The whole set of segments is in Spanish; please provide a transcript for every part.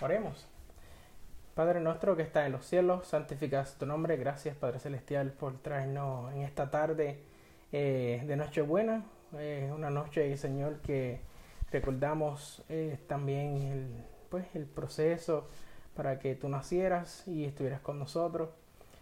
Oremos. Padre nuestro que está en los cielos, santificado tu nombre. Gracias, Padre Celestial, por traernos en esta tarde eh, de Nochebuena. Eh, una noche, Señor, que recordamos eh, también el, pues, el proceso para que tú nacieras y estuvieras con nosotros.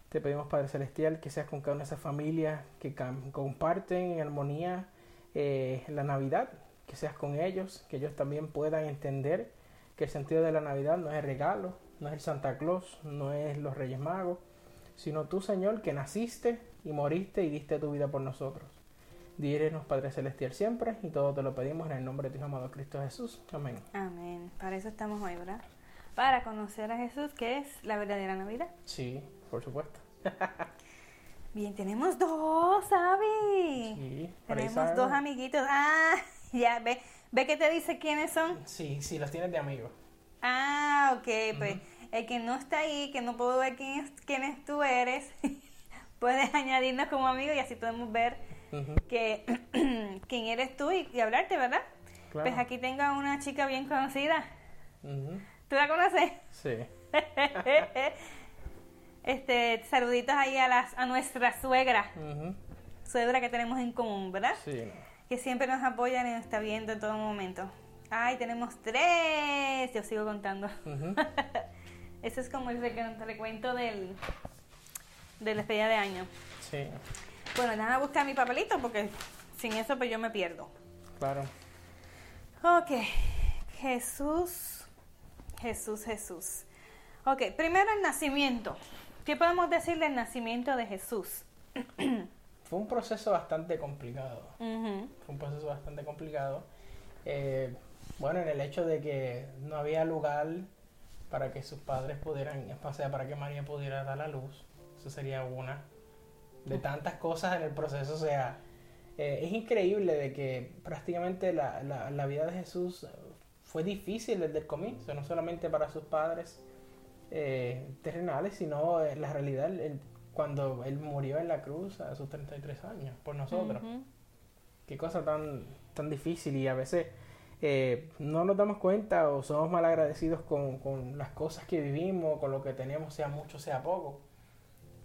Te pedimos, Padre Celestial, que seas con cada una de esas familias que comparten en armonía la Navidad, que seas con ellos, que ellos también puedan entender que el sentido de la Navidad no es el regalo, no es el Santa Claus, no es los Reyes Magos, sino tú, Señor, que naciste y moriste y diste tu vida por nosotros. Dírenos, Padre Celestial, siempre, y todo te lo pedimos en el nombre de tu amado Cristo Jesús. Amén. Amén. Para eso estamos hoy, ¿verdad? Para conocer a Jesús, que es la verdadera Navidad. Sí, por supuesto. Bien, tenemos dos, ¿sabes? Sí, tenemos dos amiguitos. Ah, ya, ve, ve que te dice quiénes son. Sí, sí, los tienes de amigos. Ah, ok, pues el que no está ahí, que no puedo ver quién, es, tú eres, puedes añadirnos como amigo y así podemos ver que quién eres tú y, hablarte, ¿verdad? Pues aquí tengo a una chica bien conocida. ¿Tú la conoces? Sí. este, saluditos ahí a las a nuestra suegra. Suegra que tenemos en común, ¿verdad? Sí. Que siempre nos apoyan y nos está viendo en todo momento. Ay, tenemos tres. Yo sigo contando. Ese es como el recuento del, de la despedida de año. Sí. Bueno, déjame buscar mi papelito porque sin eso pues yo me pierdo. Claro. Ok. Jesús. Jesús, Jesús. Ok, primero el nacimiento. ¿Qué podemos decir del nacimiento de Jesús? Fue un proceso bastante complicado. Fue un proceso bastante complicado. Eh, bueno, en el hecho de que no había lugar para que sus padres pudieran, o sea, para que María pudiera dar la luz. Eso sería una de tantas cosas en el proceso. O sea, eh, es increíble de que prácticamente la, la, vida de Jesús fue difícil desde el comienzo, no solamente para sus padres eh, terrenales, sino en la realidad cuando él murió en la cruz a sus 33 años por nosotros. Qué cosa tan, tan difícil y a veces eh, no nos damos cuenta o somos mal agradecidos con, con, las cosas que vivimos, con lo que tenemos, sea mucho, sea poco.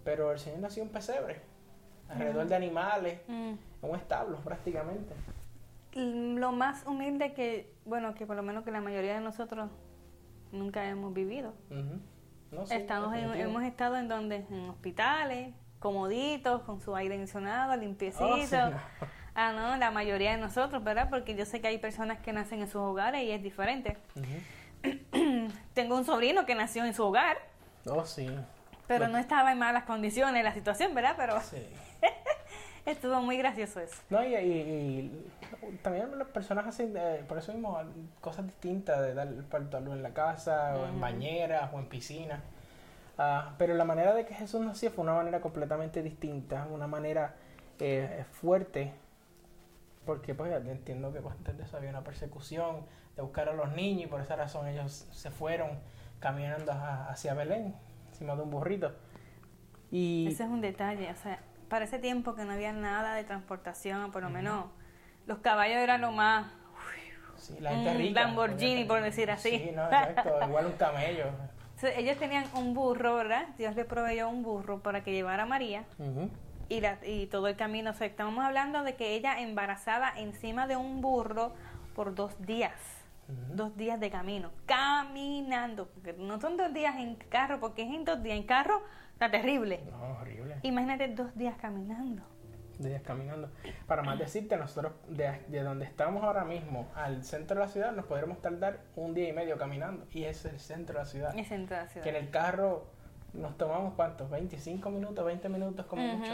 Pero el Señor nació en pesebre, alrededor de animales, mm. en un establo prácticamente. Lo más humilde que, bueno, que por lo menos que la mayoría de nosotros nunca hemos vivido. Estamos hemos estado en donde, en hospitales, comoditos, con su aire acondicionado, limpiecito. Oh, Ah, no, la mayoría de nosotros, ¿verdad? Porque yo sé que hay personas que nacen en sus hogares y es diferente. Tengo un sobrino que nació en su hogar. Oh, sí. Pero no estaba en malas condiciones la situación, ¿verdad? Pero sí. estuvo muy gracioso eso. No, y, también las personas hacen, eh, por eso mismo, cosas distintas de dar el parto en la casa, o en bañeras, o en piscina. Ah, pero la manera de que Jesús nació fue una manera completamente distinta, una manera eh, fuerte porque pues entiendo que pues, antes de eso había una persecución de buscar a los niños y por esa razón ellos se fueron caminando hacia Belén, encima de un burrito. Y... Ese es un detalle, o sea, para ese tiempo que no había nada de transportación, por lo menos los caballos eran lo más... Sí, la gente rica, Lamborghini, por decir así. Sí, no, exacto, igual un camello. ellos tenían un burro, ¿verdad? Dios le proveyó un burro para que llevara a María y, todo el camino. O sea, estamos hablando de que ella embarazada encima de un burro por dos días. Dos días de camino, caminando. no son dos días en carro, porque es en dos días en carro, está terrible. No, horrible. Imagínate dos días caminando. Dos días caminando. Para más decirte, nosotros de, donde estamos ahora mismo al centro de la ciudad nos podremos tardar un día y medio caminando. Y es el centro de la ciudad. El centro de la ciudad. Que en el carro nos tomamos cuántos, 25 minutos, 20 minutos como mucho.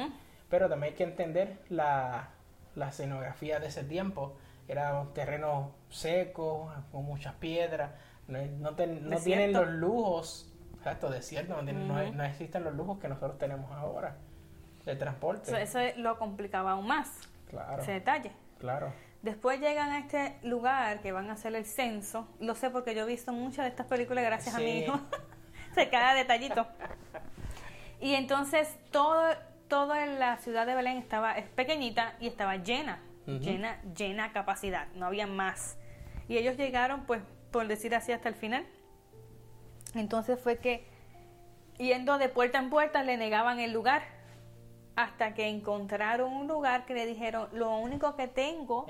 Pero también hay que entender la, la escenografía de ese tiempo. Era un terreno seco, con muchas piedras, no, no, tienen los lujos, exacto, desierto, no, no, existen los lujos que nosotros tenemos ahora de transporte. Eso, lo complicaba aún más, claro, ese detalle. Claro. Después llegan a este lugar que van a hacer el censo. Lo sé porque yo he visto muchas de estas películas gracias a mi hijo. Se cada detallito. Y entonces todo toda la ciudad de Belén estaba es pequeñita y estaba llena, llena, llena capacidad, no había más. Y ellos llegaron, pues, por decir así, hasta el final. Entonces fue que yendo de puerta en puerta le negaban el lugar hasta que encontraron un lugar que le dijeron, lo único que tengo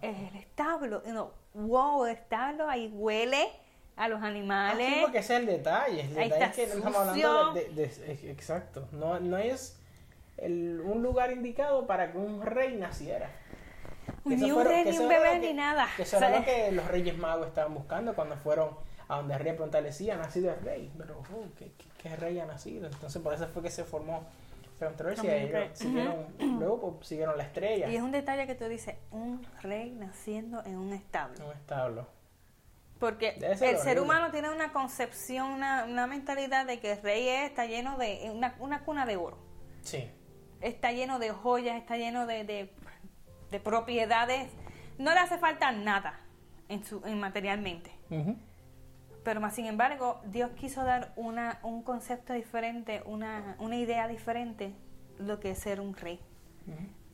es el establo. Y no, wow, establo, ahí huele a los animales. Ah, sí, porque ese es el detalle. El detalle es que estamos hablando de, Exacto. No, no es el, un lugar indicado para que un rey naciera. Ni un rey, ni un bebé, ni nada. Que eso era lo que los reyes magos estaban buscando cuando fueron a donde el rey preguntarle, sí, ha nacido el rey. Pero, uh, ¿qué, ¿qué, rey ha nacido? Entonces, por eso fue que se formó controversia. Y siguieron, luego pues, siguieron la estrella. Y es un detalle que tú dices, un rey naciendo en un establo. Un establo. Porque el ser humano tiene una concepción, una, una, mentalidad de que el rey está lleno de una, una, cuna de oro. Sí. Está lleno de joyas, está lleno de, de, propiedades. No le hace falta nada en su, en materialmente. Pero más sin embargo, Dios quiso dar una, un concepto diferente, una, una idea diferente lo que es ser un rey.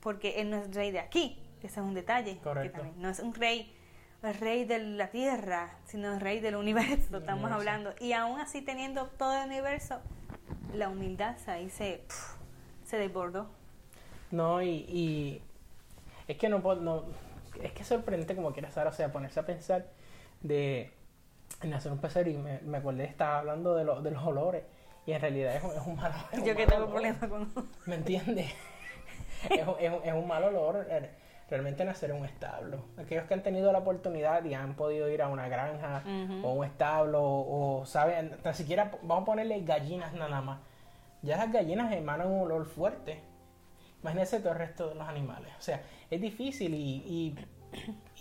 Porque Él no es rey de aquí, que ese es un detalle. Correcto. no es un rey el rey de la tierra, sino el rey del universo, estamos hablando. Y aún así teniendo todo el universo, la humildad ahí se, se desbordó. No, y, es que no, no es que es sorprendente como quieras saber, o sea, ponerse a pensar de en hacer un pesebre y me, me acordé, estaba hablando de, de los olores y en realidad es un, es un mal olor. Yo que tengo problemas con... ¿Me entiendes? es, es, es un mal olor eh, realmente nacer en un establo. Aquellos que han tenido la oportunidad y han podido ir a una granja o un establo o, saben, ni siquiera vamos a ponerle gallinas nada más. Ya las gallinas emanan un olor fuerte. Imagínense todo el resto de los animales. O sea, es difícil y, y,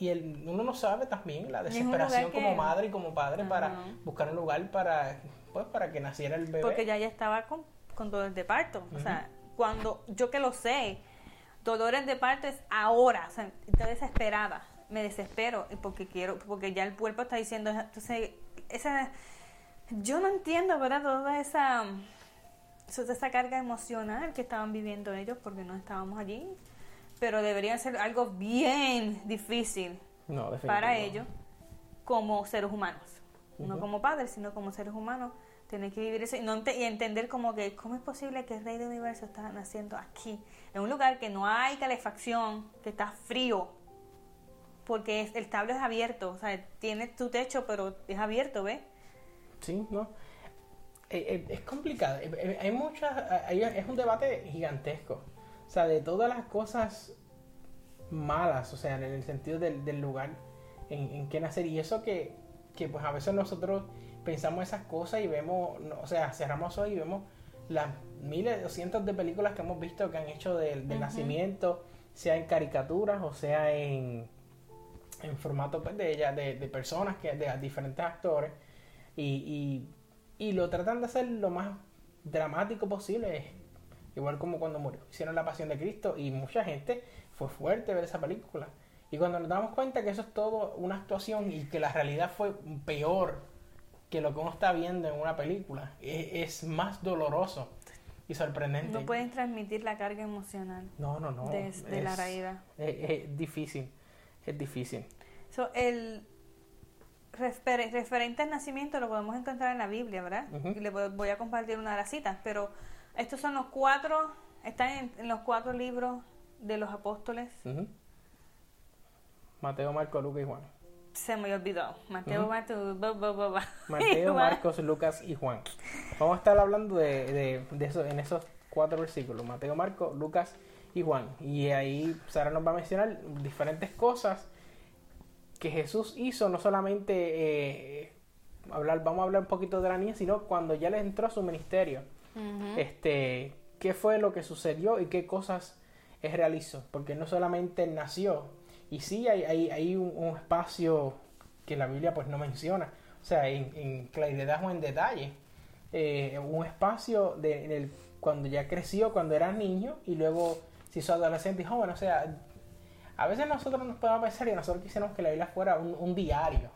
el, uno no sabe también la desesperación como madre y como padre para buscar un lugar para, pues, para que naciera el bebé. Porque ya ya estaba con, con dolor de parto. O sea, cuando yo que lo sé, dolores de parto es ahora, o sea, estoy desesperada, me desespero porque quiero, porque ya el cuerpo está diciendo, entonces, esa, yo no entiendo, ¿verdad? Toda esa, esa carga emocional que estaban viviendo ellos porque no estábamos allí, pero debería ser algo bien difícil para ellos como seres humanos, no como padres, sino como seres humanos. Tener que vivir eso y, no y entender como que cómo es posible que el rey del universo está naciendo aquí, en un lugar que no hay calefacción, que está frío, porque el establo es abierto, o sea, tiene tu techo, pero es abierto, ¿ves? Sí, ¿no? Eh, eh, es complicado, eh, hay muchas, es un debate gigantesco, o sea, de todas las cosas malas, o sea, en el sentido del, lugar en, en que nacer, y eso que, que pues a veces nosotros pensamos esas cosas y vemos, o sea, cerramos hoy y vemos las miles o cientos de películas que hemos visto que han hecho del, nacimiento, sea en caricaturas o sea en, en formato pues, de, ella, de, personas, que, de diferentes actores, y, y, lo tratan de hacer lo más dramático posible, igual como cuando murió. Hicieron la pasión de Cristo y mucha gente fue fuerte ver esa película. Y cuando nos damos cuenta que eso es todo una actuación y que la realidad fue peor que lo que uno está viendo en una película. Es, más doloroso y sorprendente. No pueden transmitir la carga emocional. No, no, no. De, la raíz. Es, difícil, es difícil. So, el referente al nacimiento lo podemos encontrar en la Biblia, ¿verdad? Y le voy a compartir una de las citas, pero estos son los cuatro, están en, los cuatro libros de los apóstoles. Mateo, Marco, Lucas y Juan se me olvidó. Mateo, Mateo, Marcos, Lucas y Juan. Vamos a estar hablando de, de, eso en esos cuatro versículos. Mateo, Marcos, Lucas y Juan. Y ahí Sara nos va a mencionar diferentes cosas que Jesús hizo, no solamente eh, hablar, vamos a hablar un poquito de la niña, sino cuando ya le entró a su ministerio. Este, qué fue lo que sucedió y qué cosas es realizó, porque no solamente nació, y sí hay, hay, hay un, espacio que la Biblia pues no menciona, o sea, en, claridad o en detalle, eh, un espacio de, cuando ya creció, cuando era niño y luego se hizo adolescente y joven, o sea, a veces nosotros nos podemos pensar y nosotros quisiéramos que la Biblia fuera un, diario.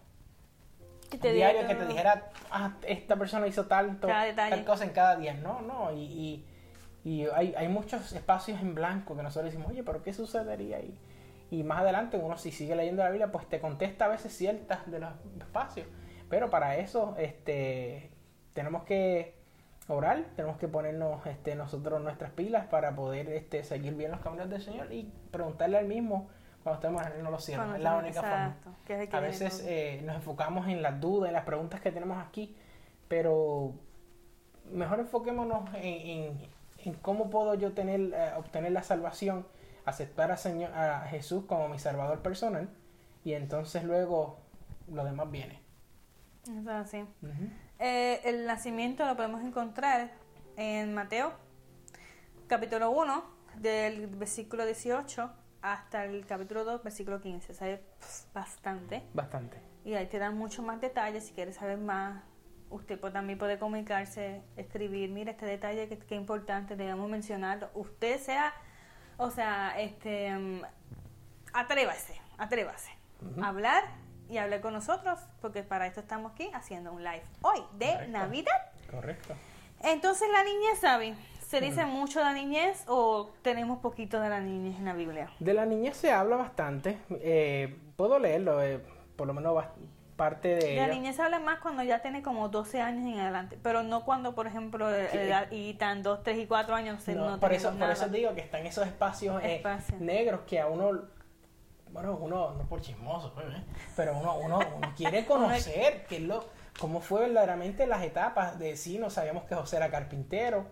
Un diario que te dijera, ah, esta persona hizo tanto, tal cosa en cada día. No, no, y, y, y hay, hay, muchos espacios en blanco que nosotros decimos, oye, pero ¿qué sucedería ahí? Y más adelante uno si sigue leyendo la Biblia, pues te contesta a veces ciertas de los espacios. Pero para eso este, tenemos que orar, tenemos que ponernos este, nosotros nuestras pilas para poder este, seguir bien los caminos del Señor y preguntarle al mismo cuando en los cielos. Es la única forma. a veces eh, nos enfocamos en las dudas, en las preguntas que tenemos aquí, pero mejor enfoquémonos en, en, cómo puedo yo tener, eh, obtener la salvación, aceptar a, Señor, a Jesús como mi Salvador personal y entonces luego lo demás viene. Es así. Eh, el nacimiento lo podemos encontrar en Mateo, capítulo 1, del versículo 18 hasta el capítulo 2, versículo 15. Sabe bastante. Bastante. Y ahí te dan mucho más detalles. Si quieres saber más, usted también puede comunicarse, escribir. Mira este detalle que, que importante, debemos mencionarlo. Usted sea, o sea, este, um, atrévase, atrévase. Hablar y hablar con nosotros, porque para esto estamos aquí haciendo un live hoy de Navidad. Correcto. Entonces la niña sabe, ¿se dice mucho de la niñez o tenemos poquito de la niñez en la Biblia? De la niñez se habla bastante. Eh, puedo leerlo, eh, por lo menos parte de... De la niñez se habla más cuando ya tiene como 12 años en adelante, pero no cuando, por ejemplo, y tan 2, 3 y 4 años no, por eso Por eso digo que están esos espacios, eh, negros que a uno bueno, uno, no por chismoso, pues, ¿eh? pero uno, uno, quiere conocer qué lo, cómo fue verdaderamente las etapas de sí, no sabíamos que José era carpintero,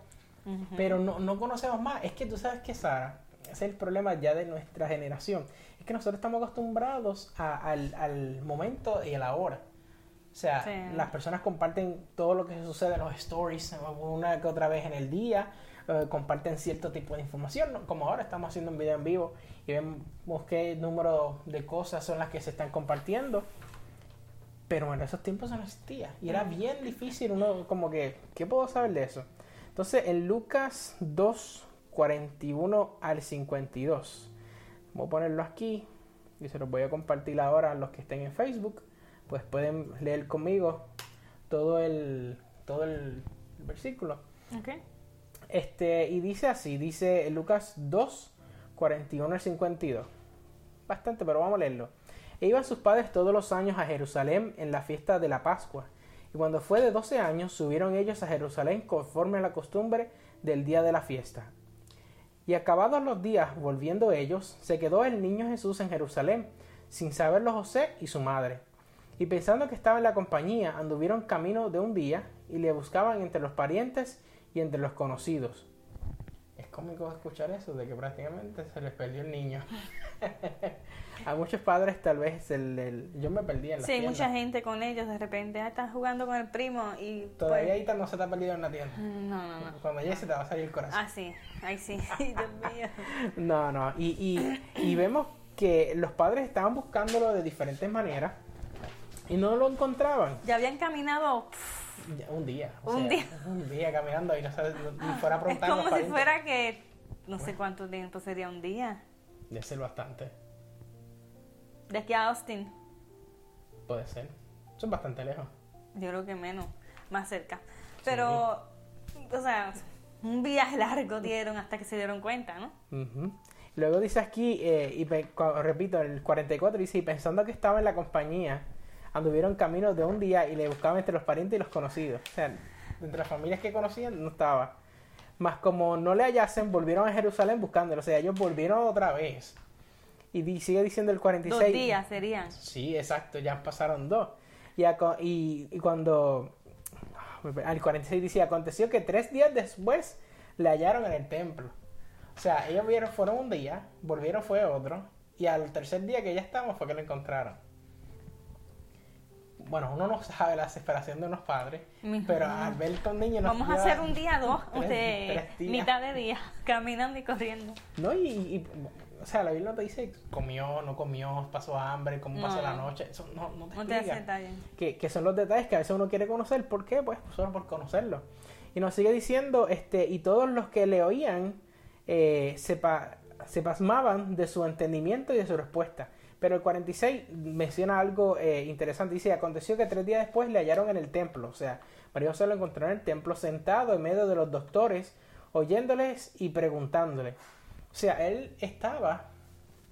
pero no, no conocemos más. Es que tú sabes que Sara, ese es el problema ya de nuestra generación, es que nosotros estamos acostumbrados al, al, momento y a la hora. O sea, las personas comparten todo lo que sucede en los stories una que otra vez en el día, eh, comparten cierto tipo de información, como ahora estamos haciendo un video en vivo y vemos qué número de cosas son las que se están compartiendo. Pero en esos tiempos no existía. Y era bien difícil uno como que, ¿qué puedo saber de eso? Entonces, en Lucas 2, 41 al 52. Voy a ponerlo aquí y se los voy a compartir ahora a los que estén en Facebook. Pues pueden leer conmigo todo el, todo el versículo. Okay. Este, y dice así, dice Lucas 2, 41 al 52. Bastante, pero vamos a leerlo. E iban sus padres todos los años a Jerusalén en la fiesta de la Pascua. Y cuando fue de doce años, subieron ellos a Jerusalén conforme a la costumbre del día de la fiesta. Y acabados los días, volviendo ellos, se quedó el niño Jesús en Jerusalén, sin saberlo José y su madre. Y pensando que estaba en la compañía, anduvieron camino de un día y le buscaban entre los parientes y entre los conocidos. Cómico escuchar eso, de que prácticamente se les perdió el niño. a muchos padres tal vez el, yo me perdí en la Sí, mucha gente con ellos de repente, ah, están jugando con el primo y... Todavía ahí no se te ha perdido en la tienda. Mm, no, no, no. Cuando llegue se te va a salir el corazón. Ah, sí, ahí sí, Dios mío. no, no, y, y, y vemos que los padres estaban buscándolo de diferentes maneras y no lo encontraban. Ya habían caminado un día. un día. Un día caminando y no sabes, ni fuera a Es como si fuera que no sé cuánto tiempo sería un día. Debe ser bastante. De aquí a Austin. Puede ser. Eso es bastante lejos. Yo creo que menos, más cerca. Pero, o sea, un viaje largo dieron hasta que se dieron cuenta, ¿no? Luego dice aquí, eh, y repito, el 44 dice, y pensando que estaba en la compañía anduvieron caminos de un día y le buscaban entre los parientes y los conocidos. O sea, entre las familias que conocían no estaba. Más como no le hallasen, volvieron a Jerusalén buscándolo. O sea, ellos volvieron otra vez. Y sigue diciendo el 46. Dos días serían. Sí, exacto, ya pasaron dos. Y, y, y cuando. Al 46 dice: Aconteció que tres días después le hallaron en el templo. O sea, ellos vieron, fueron un día, volvieron fue otro. Y al tercer día que ya estamos fue que lo encontraron bueno, uno no sabe la desesperación de unos padres, pero al ver con niños... Vamos a hacer un día, dos, de mitad de día, caminando y corriendo. No, y, o sea, la Biblia no te dice comió, no comió, pasó hambre, cómo pasó la noche, eso no, no te no explica. que, que son los detalles que a veces uno quiere conocer, ¿por qué? Pues solo por conocerlo. Y nos sigue diciendo, este, y todos los que le oían eh, se, se pasmaban de su entendimiento y de su respuesta pero el 46 menciona algo eh, interesante. Dice, aconteció que tres días después le hallaron en el templo. O sea, María José lo encontró en el templo sentado en medio de los doctores, oyéndoles y preguntándole. O sea, él estaba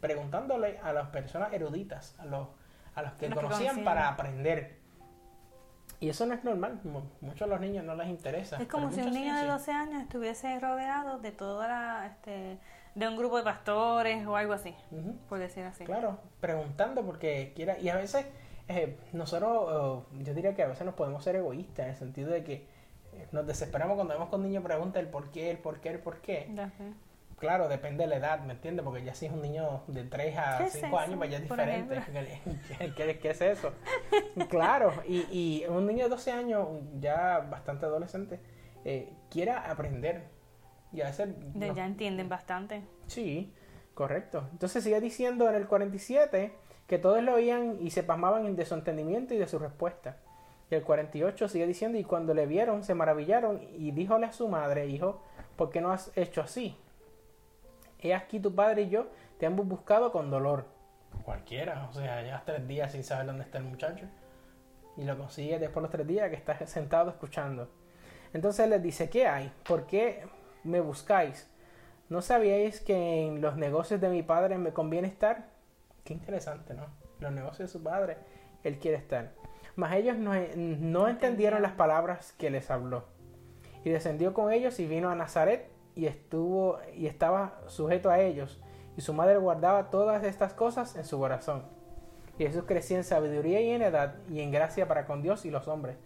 preguntándole a las personas eruditas, a los, a los que conocían para aprender. Y eso no es normal, muchos de los niños no les interesa. Es como si un niño de 12 años estuviese rodeado de toda la, este, de un grupo de pastores o algo así, por decir así. Claro, preguntando porque quiera, y a veces eh, nosotros, yo diría que a veces nos podemos ser egoístas en el sentido de que eh, nos desesperamos cuando vemos que un niño pregunta el por qué, el por qué, el por qué claro, depende de la edad, ¿me entiendes? Porque ya si es un niño de 3 a 5 años, pues ya es diferente. ¿Qué, ¿Qué, es eso? claro, y, y un niño de 12 años, ya bastante adolescente, eh, quiera aprender. Ya entienden bastante. Sí, correcto. Entonces sigue diciendo en el 47 que todos lo oían y se pasmaban de su entendimiento y de su respuesta. Y el 48 sigue diciendo, y cuando le vieron, se maravillaron y díjole a su madre, hijo, ¿por qué no has hecho así? He aquí tu padre y yo te hemos buscado con dolor. Cualquiera, o sea, llevas tres días sin saber dónde está el muchacho. Y lo consigues después de los tres días que estás sentado escuchando. Entonces les dice, ¿qué hay? ¿Por qué me buscáis? ¿No sabíais que en los negocios de mi padre me conviene estar? Qué interesante, ¿no? Los negocios de su padre, él quiere estar. Mas ellos no, no entendieron las palabras que les habló. Y descendió con ellos y vino a Nazaret y estuvo y estaba sujeto a ellos, y su madre guardaba todas estas cosas en su corazón. Y Jesús crecía en sabiduría y en edad y en gracia para con Dios y los hombres.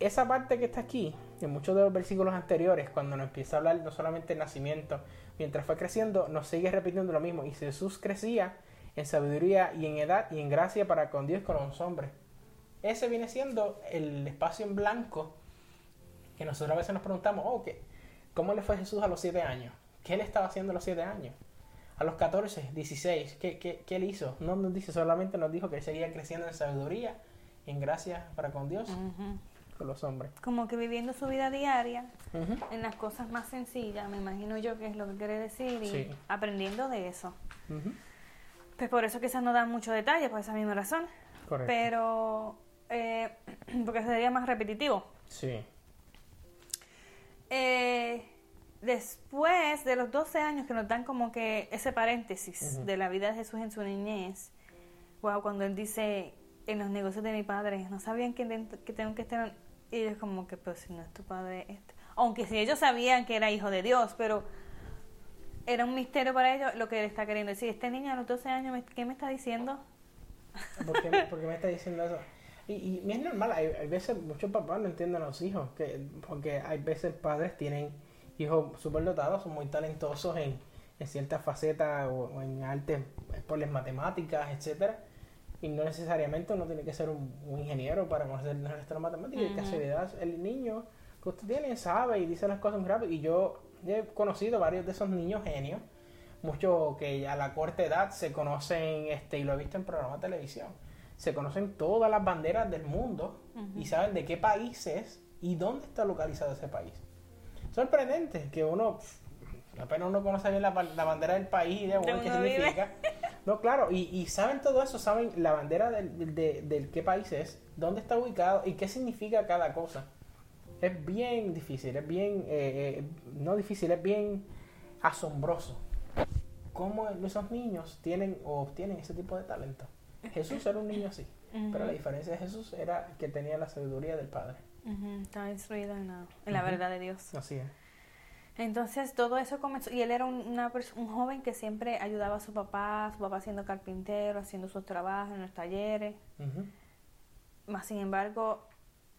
Esa parte que está aquí, en muchos de los versículos anteriores, cuando nos empieza a hablar no solamente del nacimiento, mientras fue creciendo, nos sigue repitiendo lo mismo. Y Jesús crecía en sabiduría y en edad y en gracia para con Dios y con los hombres. Ese viene siendo el espacio en blanco que nosotros a veces nos preguntamos, oh, ¿qué, ¿Cómo le fue Jesús a los siete años? ¿Qué él estaba haciendo a los siete años? A los 14, 16, ¿qué, qué, qué él hizo? No nos dice, solamente nos dijo que él seguía creciendo en sabiduría, en gracia para con Dios, los hombres. Como que viviendo su vida diaria, en las cosas más sencillas, me imagino yo que es lo que quiere decir, y aprendiendo de eso. Pues por eso quizás no dan mucho detalle, por esa misma razón. Correcto. Pero, eh, porque sería más repetitivo. Sí. Eh, después de los 12 años que nos dan como que ese paréntesis de la vida de Jesús en su niñez, wow, cuando él dice, en los negocios de mi padre, no sabían que, que tengo que estar, y ellos como que, pues si no es tu padre, este". aunque si ellos sabían que era hijo de Dios, pero era un misterio para ellos lo que él está queriendo decir. Este niño a los 12 años, ¿qué me está diciendo? ¿Por qué, me está diciendo eso? Y, y, es normal, hay, veces muchos papás no entienden a los hijos, que, porque hay veces padres tienen hijos súper dotados, son muy talentosos en, ciertas facetas o, en artes, por las matemáticas, etcétera y no necesariamente uno tiene que ser un, ingeniero para conocer el resto de matemáticas, y casualidad el niño que usted tiene sabe y dice las cosas muy rápido, y yo he conocido varios de esos niños genios, muchos que a la corta edad se conocen, este y lo he visto en programas de televisión, se conocen todas las banderas del mundo y saben de qué país es y dónde está localizado ese país. Sorprendente que uno, apenas uno conoce bien la, bandera del país y de, qué significa. No, claro, y, saben todo eso, saben la bandera del, de, qué país es, dónde está ubicado y qué significa cada cosa. Es bien difícil, es bien, eh, eh, no difícil, es bien asombroso cómo esos niños tienen o obtienen ese tipo de talento. Jesús era un niño así, pero la diferencia de Jesús era que tenía la sabiduría del Padre. Estaba instruido en la, verdad de Dios. Así es. Entonces todo eso comenzó, y él era un, una, un joven que siempre ayudaba a su papá, su papá siendo carpintero, haciendo sus trabajos en los talleres. Más sin embargo,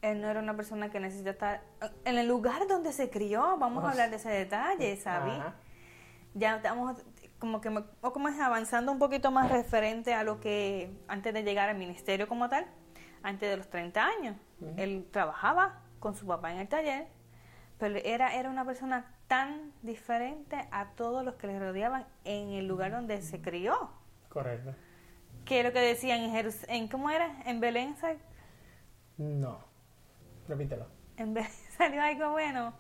él no era una persona que necesita estar en el lugar donde se crió, vamos a hablar de ese detalle, ¿sabes? Ya estamos como que o como es avanzando un poquito más referente a lo que antes de llegar al ministerio como tal, antes de los 30 años. Él trabajaba con su papá en el taller, pero era, era una persona tan diferente a todos los que le rodeaban en el lugar donde se crió. Correcto. ¿Qué es lo que decían en Jerusalén? ¿Cómo era? ¿En Belén? No. Repítelo. En Belén salió algo bueno.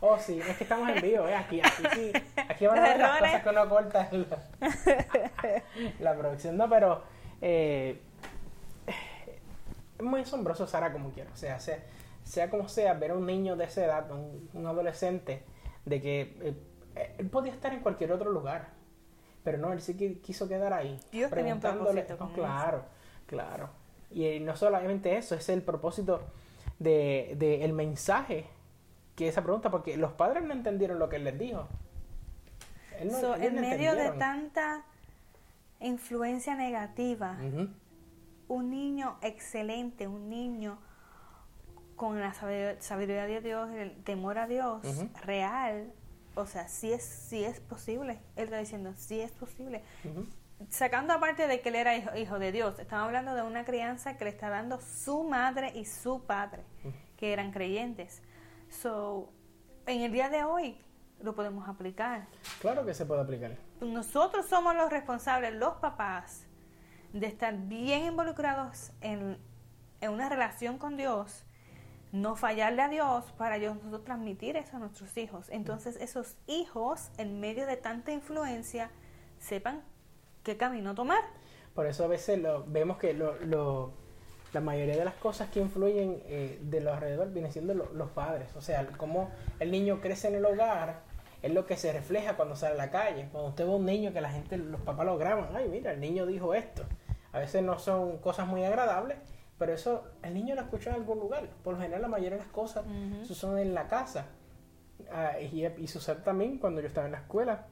Oh, sí, es que estamos en vivo, ¿eh? Aquí, aquí sí. Aquí van a ver las cosas que uno corta la, producción. No, pero eh, es muy asombroso, Sara, como quiera. O sea, sea, sea como sea, ver a un niño de esa edad, un, adolescente, de que eh, él podía estar en cualquier otro lugar. Pero no, él sí quiso quedar ahí. Dios tenía un Claro, claro. Y no solamente eso, es el propósito del de, el mensaje que esa pregunta, porque los padres no entendieron lo que él les dijo. en medio de tanta influencia negativa, un niño excelente, un niño con la sabiduría de Dios, el temor a Dios, real, o sea, sí es, sí es posible. Él está diciendo, sí es posible. Sacando aparte de que él era hijo, de Dios, estamos hablando de una crianza que le está dando su madre y su padre, que eran creyentes. So, en el día de hoy lo podemos aplicar. Claro que se puede aplicar. Nosotros somos los responsables, los papás, de estar bien involucrados en, en una relación con Dios no fallarle a Dios para yo nosotros transmitir eso a nuestros hijos. Entonces esos hijos, en medio de tanta influencia, sepan qué camino tomar. Por eso a veces lo, vemos que lo, lo, la mayoría de las cosas que influyen eh, de los alrededor vienen siendo los padres. O sea, como el niño crece en el hogar, es lo que se refleja cuando sale a la calle. Cuando usted ve un niño que la gente, los papás lo graban, ay, mira, el niño dijo esto. A veces no son cosas muy agradables, pero eso, el niño lo escuchó en algún lugar. Por lo general, la mayoría de las cosas suceden en la casa. Ah, y, sucede también cuando yo estaba en la escuela.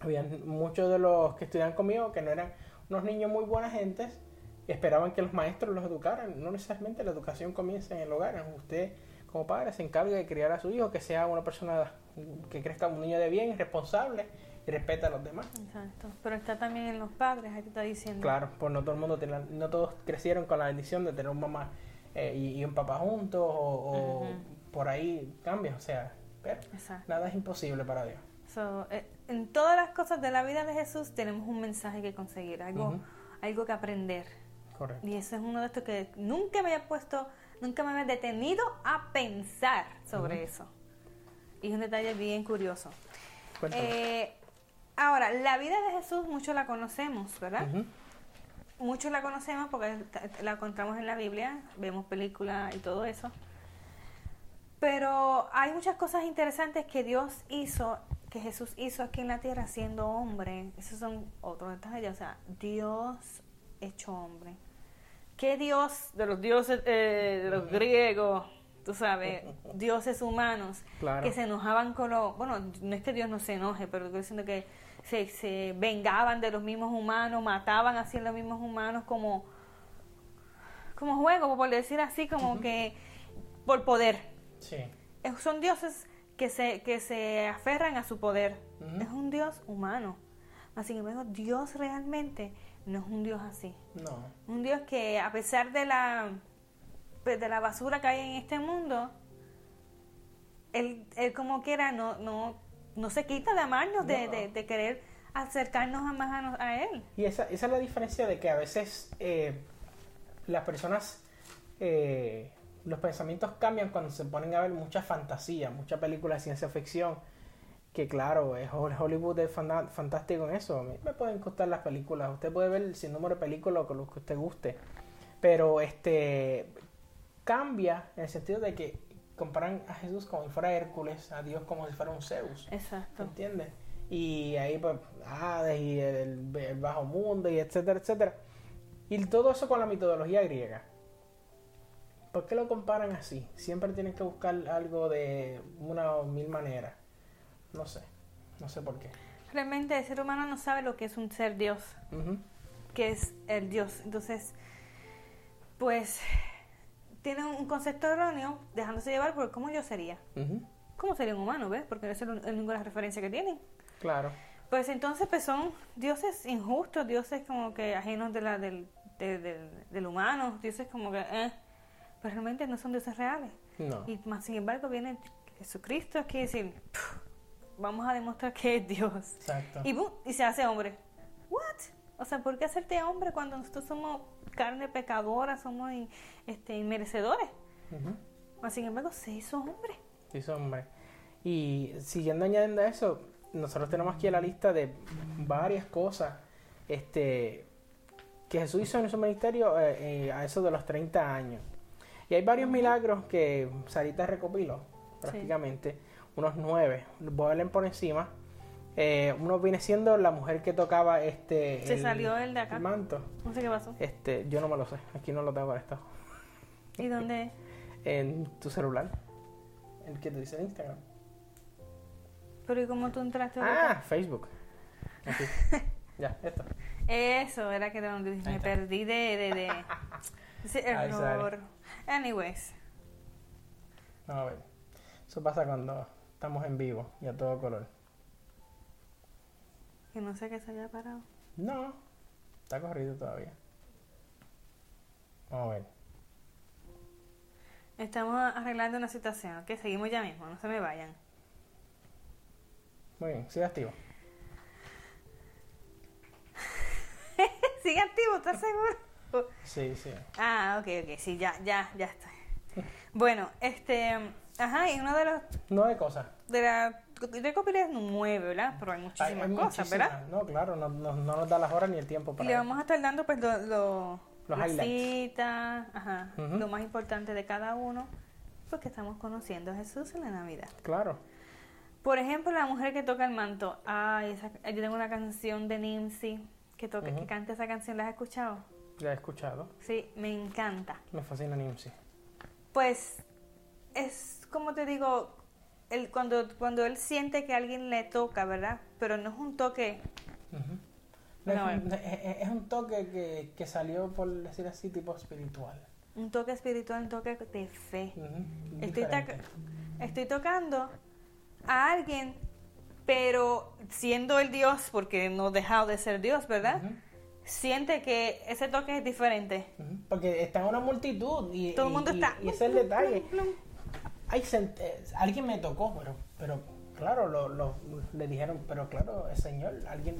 Había muchos de los que estudiaban conmigo que no eran unos niños muy buenas gentes. esperaban que los maestros los educaran. No necesariamente la educación comienza en el hogar. Usted, como padre, se encarga de criar a su hijo, que sea una persona que crezca un niño de bien, responsable y respeta a los demás. Exacto. Pero está también en los padres, aquí está diciendo. Claro, pues no todo el mundo, no todos crecieron con la bendición de tener un mamá eh, y, un papá juntos o, por ahí cambia, o sea, pero nada es imposible para Dios. Eh, en todas las cosas de la vida de Jesús tenemos un mensaje que conseguir, algo, algo que aprender. Correcto. Y eso es uno de estos que nunca me había puesto, nunca me había detenido a pensar sobre eso. Y es un detalle bien curioso. Eh, Ahora, la vida de Jesús muchos la conocemos, ¿verdad? Muchos la conocemos porque la encontramos en la Biblia, vemos películas y todo eso. Pero hay muchas cosas interesantes que Dios hizo, que Jesús hizo aquí en la tierra siendo hombre. Esos son otros detalles. O sea, Dios hecho hombre. ¿Qué Dios de los dioses eh, de los griegos? tú sabes, dioses humanos que se enojaban con los, bueno, no es que Dios no se enoje, pero estoy diciendo que se, se vengaban de los mismos humanos, mataban así a los mismos humanos como, como juego, por decir así, como que por poder. Sí. Son dioses que se, que se aferran a su poder. Es un dios humano. Así que luego Dios realmente no es un dios así. No. Un dios que a pesar de la, pues, de la basura que hay en este mundo, él, él como quiera no, no no se quita de amarnos, de, de, querer acercarnos más a, Él. Y esa, esa, es la diferencia de que a veces eh, las personas, eh, los pensamientos cambian cuando se ponen a ver mucha fantasía, mucha película de ciencia ficción. Que claro, Hollywood es fantástico en eso. Me pueden costar las películas. Usted puede ver sin número de películas con lo que usted guste. Pero este cambia en el sentido de que comparan a Jesús como si fuera Hércules, a Dios como si fuera un Zeus. Exacto. ¿Entiendes? Y ahí pues Hades y el, bajo mundo y etcétera, etcétera. Y todo eso con la mitología griega. ¿Por qué lo comparan así? Siempre tienen que buscar algo de una o mil maneras. No sé, no sé por qué. Realmente el ser humano no sabe lo que es un ser Dios, que es el Dios. Entonces, pues tienen un concepto erróneo dejándose llevar por cómo yo sería. ¿Cómo sería un humano, ves? Porque esa es ninguna referencia que tienen. Claro. Pues entonces pues son dioses injustos, dioses como que ajenos de la, del, del humano, dioses como que, eh, pero realmente no son dioses reales. No. Y más sin embargo viene Jesucristo aquí decir, vamos a demostrar que es Dios. Exacto. Y, y se hace hombre. ¿What? O sea, ¿por qué hacerte hombre cuando nosotros somos carne pecadora, somos este, inmerecedores? Sin embargo, se hizo hombre. Se hizo hombre. Y siguiendo añadiendo a eso, nosotros tenemos aquí la lista de varias cosas este, que Jesús hizo en su ministerio eh, eh, a eso de los 30 años. Y hay varios milagros que Sarita recopiló, prácticamente, unos nueve. Voy a leer por encima Eh, uno viene siendo la mujer que tocaba este. Se salió el de acá. manto. No sé qué pasó. Este, yo no me lo sé. Aquí no lo tengo esto. ¿Y dónde? en tu celular. El que te dice Instagram. Pero ¿y cómo tú entraste? Ah, Facebook. Aquí. ya, esto. Eso, era que me perdí de, de, de ese error. Anyways. No, a ver. Eso pasa cuando estamos en vivo y a todo color. Que no sé que se haya parado. No, está corrido todavía. Vamos a ver. Estamos arreglando una situación, ¿ok? Seguimos ya mismo, no se me vayan. Muy bien, sigue activo. sigue activo, ¿estás seguro? Sí, sí. Ah, ok, ok, sí, ya, ya, ya está. Bueno, este, ajá, y uno de los... Nueve cosas. De la de es nueve, ¿verdad? Pero hay muchísimas cosas, ¿verdad? No, claro, no, no, no, nos da las horas ni el tiempo para Y le vamos a estar dando, pues, lo, lo los las citas, ajá, lo más importante de cada uno, porque estamos conociendo a Jesús en la Navidad. Claro. Por ejemplo, la mujer que toca el manto. Ay, esa, yo tengo una canción de Nimsy que, toca, que canta esa canción. ¿La has escuchado? La he escuchado. Sí, me encanta. Me fascina Nimsy. Pues es como te digo, el, cuando, cuando él siente que alguien le toca, ¿verdad? Pero no es un toque. es, un, toque que, que, salió, por decir así, tipo espiritual. Un toque espiritual, un toque de fe. estoy, estoy tocando a alguien, pero siendo el Dios, porque no ha dejado de ser Dios, ¿verdad? Siente que ese toque es diferente. Porque está en una multitud y, todo el mundo está. Y, ese es el detalle. Hay, alguien me tocó, pero, pero claro, lo, lo, le dijeron, pero claro, Señor, alguien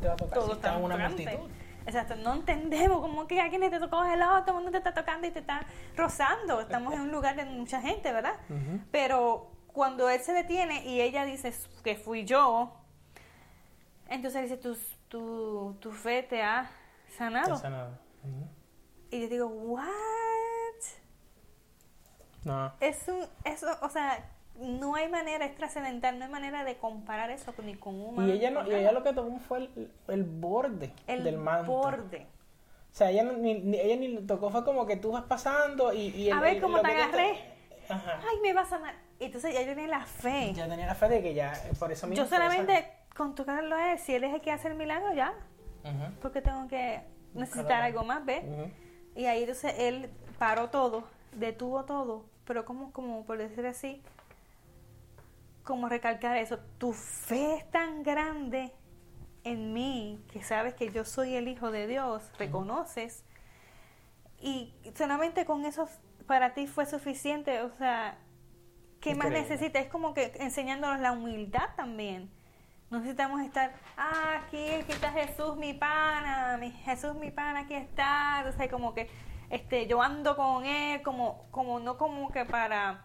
te va a tocar. Todo está en una multitud. Exacto, no entendemos como que alguien te tocó el lado, todo el mundo te está tocando y te está rozando. Estamos en un lugar de mucha gente, ¿verdad? Pero cuando él se detiene y ella dice que fui yo, entonces dice, tu, tu, tu fe te ha sanado. sanado. Y yo digo, ¿what? No. Es un, eso, o sea, no hay manera, es trascendental, no hay manera de comparar eso ni con un Y ella, no, y ella lo que tomó fue el, borde del manto. El borde. O sea, ella ni, ella ni tocó, fue como que tú vas pasando y... y a ver cómo te agarré. Ay, me va a sanar. Entonces ya tenía la fe. Ya tenía la fe de que ya, por eso mismo. Yo solamente con tocarlo a él, si él es el que hace el milagro, ya. Porque tengo que necesitar algo más, ¿ves? Y ahí entonces él paró todo, detuvo todo, pero como, como por decir así, como recalcar eso, tu fe es tan grande en mí que sabes que yo soy el Hijo de Dios, reconoces, y solamente con eso para ti fue suficiente, o sea, ¿Qué más necesita? Es como que enseñándonos la humildad también. No necesitamos estar, ah, aquí, aquí está Jesús, mi pana, mi Jesús, mi pana, aquí está. O sea, como que este, yo ando con él, como, como no como que para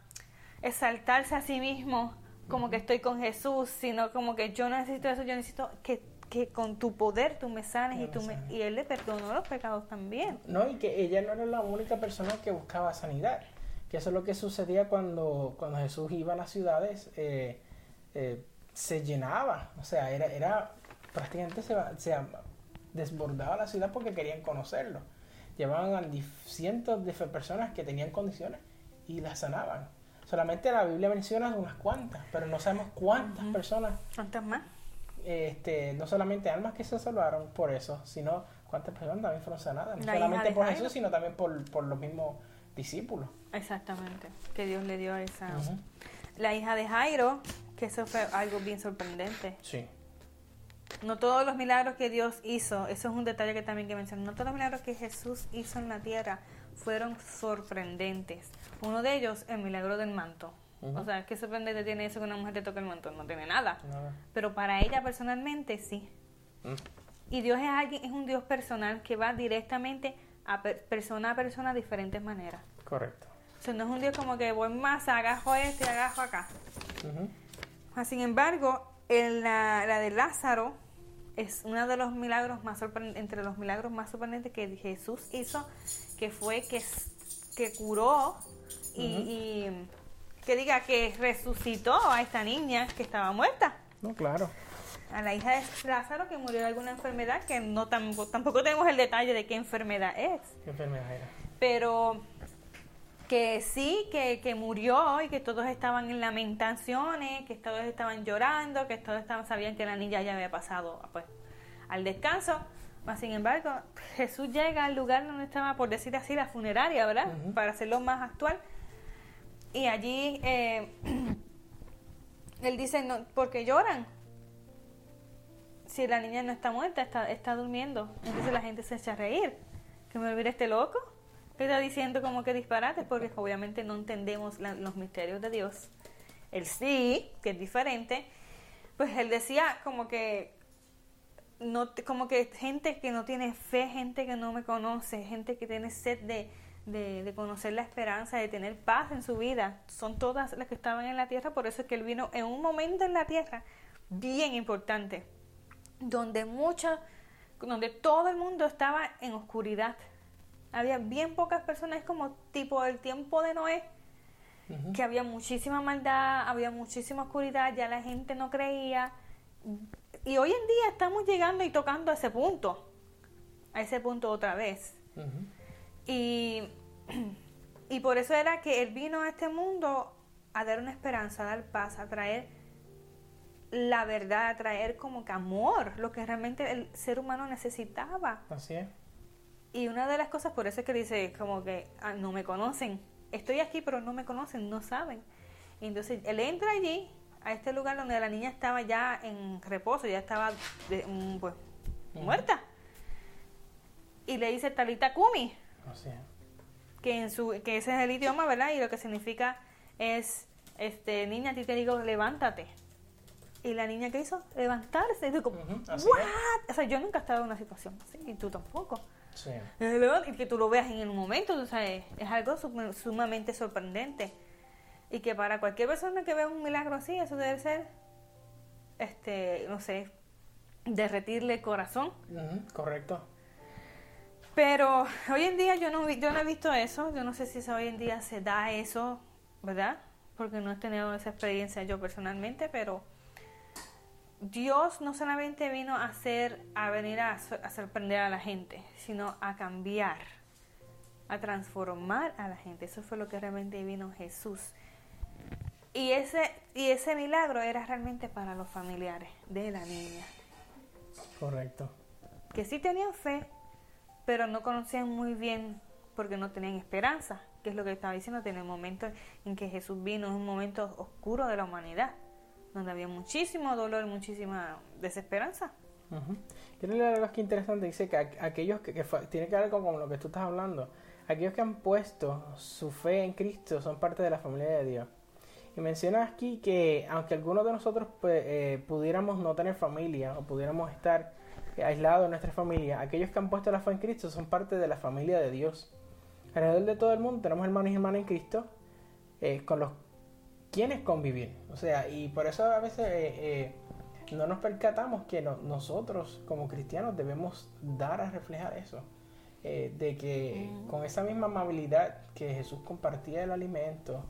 exaltarse a sí mismo, como que estoy con Jesús, sino como que yo necesito eso, yo necesito que, que con tu poder tú me sanes y, tú me, y Él le perdonó los pecados también. No, y que ella no era la única persona que buscaba sanidad que eso es lo que sucedía cuando, cuando Jesús iba a las ciudades, eh, eh, se llenaba, o sea, era, era prácticamente se, se desbordaba la ciudad porque querían conocerlo. Llevaban a cientos de personas que tenían condiciones y las sanaban. Solamente la Biblia menciona unas cuantas, pero no sabemos cuántas personas. ¿Cuántas más? Este, no solamente almas que se salvaron por eso, sino cuántas personas también fueron sanadas. No solamente por Jesús, sino también por, por los mismos discípulos. Exactamente, que Dios le dio a esa... La hija de Jairo, que eso fue algo bien sorprendente. Sí. No todos los milagros que Dios hizo, eso es un detalle que también que mencionar, no todos los milagros que Jesús hizo en la tierra fueron sorprendentes. Uno de ellos, el milagro del manto. O sea, ¿qué sorprendente tiene eso que una mujer te toque el manto? No tiene nada. Pero para ella personalmente sí. Mm. Y Dios es alguien, es un Dios personal que va directamente a persona a persona de diferentes maneras. Correcto. O sea, no es un Dios como que voy más, agajo este, agajo acá. Ah, sin embargo, en la, la, de Lázaro es uno de los milagros más sorprendentes, entre los milagros más sorprendentes que Jesús hizo, que fue que, que curó y, y que diga que resucitó a esta niña que estaba muerta. No, claro. a la hija de Lázaro que murió de alguna enfermedad, que no tampoco, tampoco tenemos el detalle de qué enfermedad es. ¿Qué enfermedad era? Pero que sí, que, que, murió y que todos estaban en lamentaciones, que todos estaban llorando, que todos estaban, sabían que la niña ya había pasado pues, al descanso. Sin embargo, Jesús llega al lugar donde estaba, por decir así, la funeraria, ¿verdad? Para hacerlo más actual. Y allí eh, él dice, no, porque lloran. Si la niña no está muerta, está, está durmiendo. Entonces la gente se echa a reír. Que me olvide este loco. Está diciendo como que disparate, porque obviamente no entendemos los misterios de Dios. Él sí, que es diferente. Pues él decía como que no como que gente que no tiene fe, gente que no me conoce, gente que tiene sed de, de, conocer la esperanza, de tener paz en su vida, son todas las que estaban en la tierra, por eso es que él vino en un momento en la tierra bien importante, donde mucha, donde todo el mundo estaba en oscuridad. Había bien pocas personas, como tipo el tiempo de Noé, que había muchísima maldad, había muchísima oscuridad, ya la gente no creía, y hoy en día estamos llegando y tocando a ese punto, a ese punto otra vez. y, y por eso era que Él vino a este mundo a dar una esperanza, a dar paz, a traer la verdad, a traer como que amor, lo que realmente el ser humano necesitaba. Así es. Y una de las cosas, por eso es que dice como que ah, no me conocen, estoy aquí pero no me conocen, no saben. Y entonces él entra allí a este lugar donde la niña estaba ya en reposo, ya estaba mm, pues, muerta. Y le dice Talita Kumi. Que, en su, que ese es el idioma, ¿verdad? Y lo que significa es, este, niña, a ti te digo, levántate. Y la niña, ¿qué hizo? Levantarse. Y digo, O sea, yo nunca he estado en una situación así, y tú tampoco. Sí. Y que tú lo veas en el momento, o sea, es algo sumamente sorprendente. Y que para cualquier persona que vea un milagro así, eso debe ser, este, no sé, derretirle el corazón. correcto. Pero hoy en día yo no, yo no he visto eso, yo no sé si hoy en día se da eso, ¿verdad? Porque no he tenido esa experiencia yo personalmente, pero Dios no solamente vino a hacer, a venir a, a sorprender a la gente, sino a cambiar, a transformar a la gente. Eso fue lo que realmente vino Jesús. Y ese, y ese milagro era realmente para los familiares de la niña. Correcto. Que sí tenían fe, pero no conocían muy bien porque no tenían esperanza, que es lo que estaba diciendo, en el momento en que Jesús vino, es un momento oscuro de la humanidad, donde había muchísimo dolor, muchísima desesperanza. Quiero leer algo que interesante, dice que aquellos que, que tiene que ver con lo que tú estás hablando, aquellos que han puesto su fe en Cristo son parte de la familia de Dios. Y menciona aquí que aunque algunos de nosotros pues, eh, pudiéramos no tener familia o pudiéramos estar aislados de nuestra familia, aquellos que han puesto la fe en Cristo son parte de la familia de Dios. Alrededor de todo el mundo tenemos hermanos y hermanas en Cristo eh, con los quienes convivir. O sea, y por eso a veces eh, no nos percatamos que nosotros como cristianos debemos dar a reflejar eso. de que con esa misma amabilidad que Jesús compartía el alimento,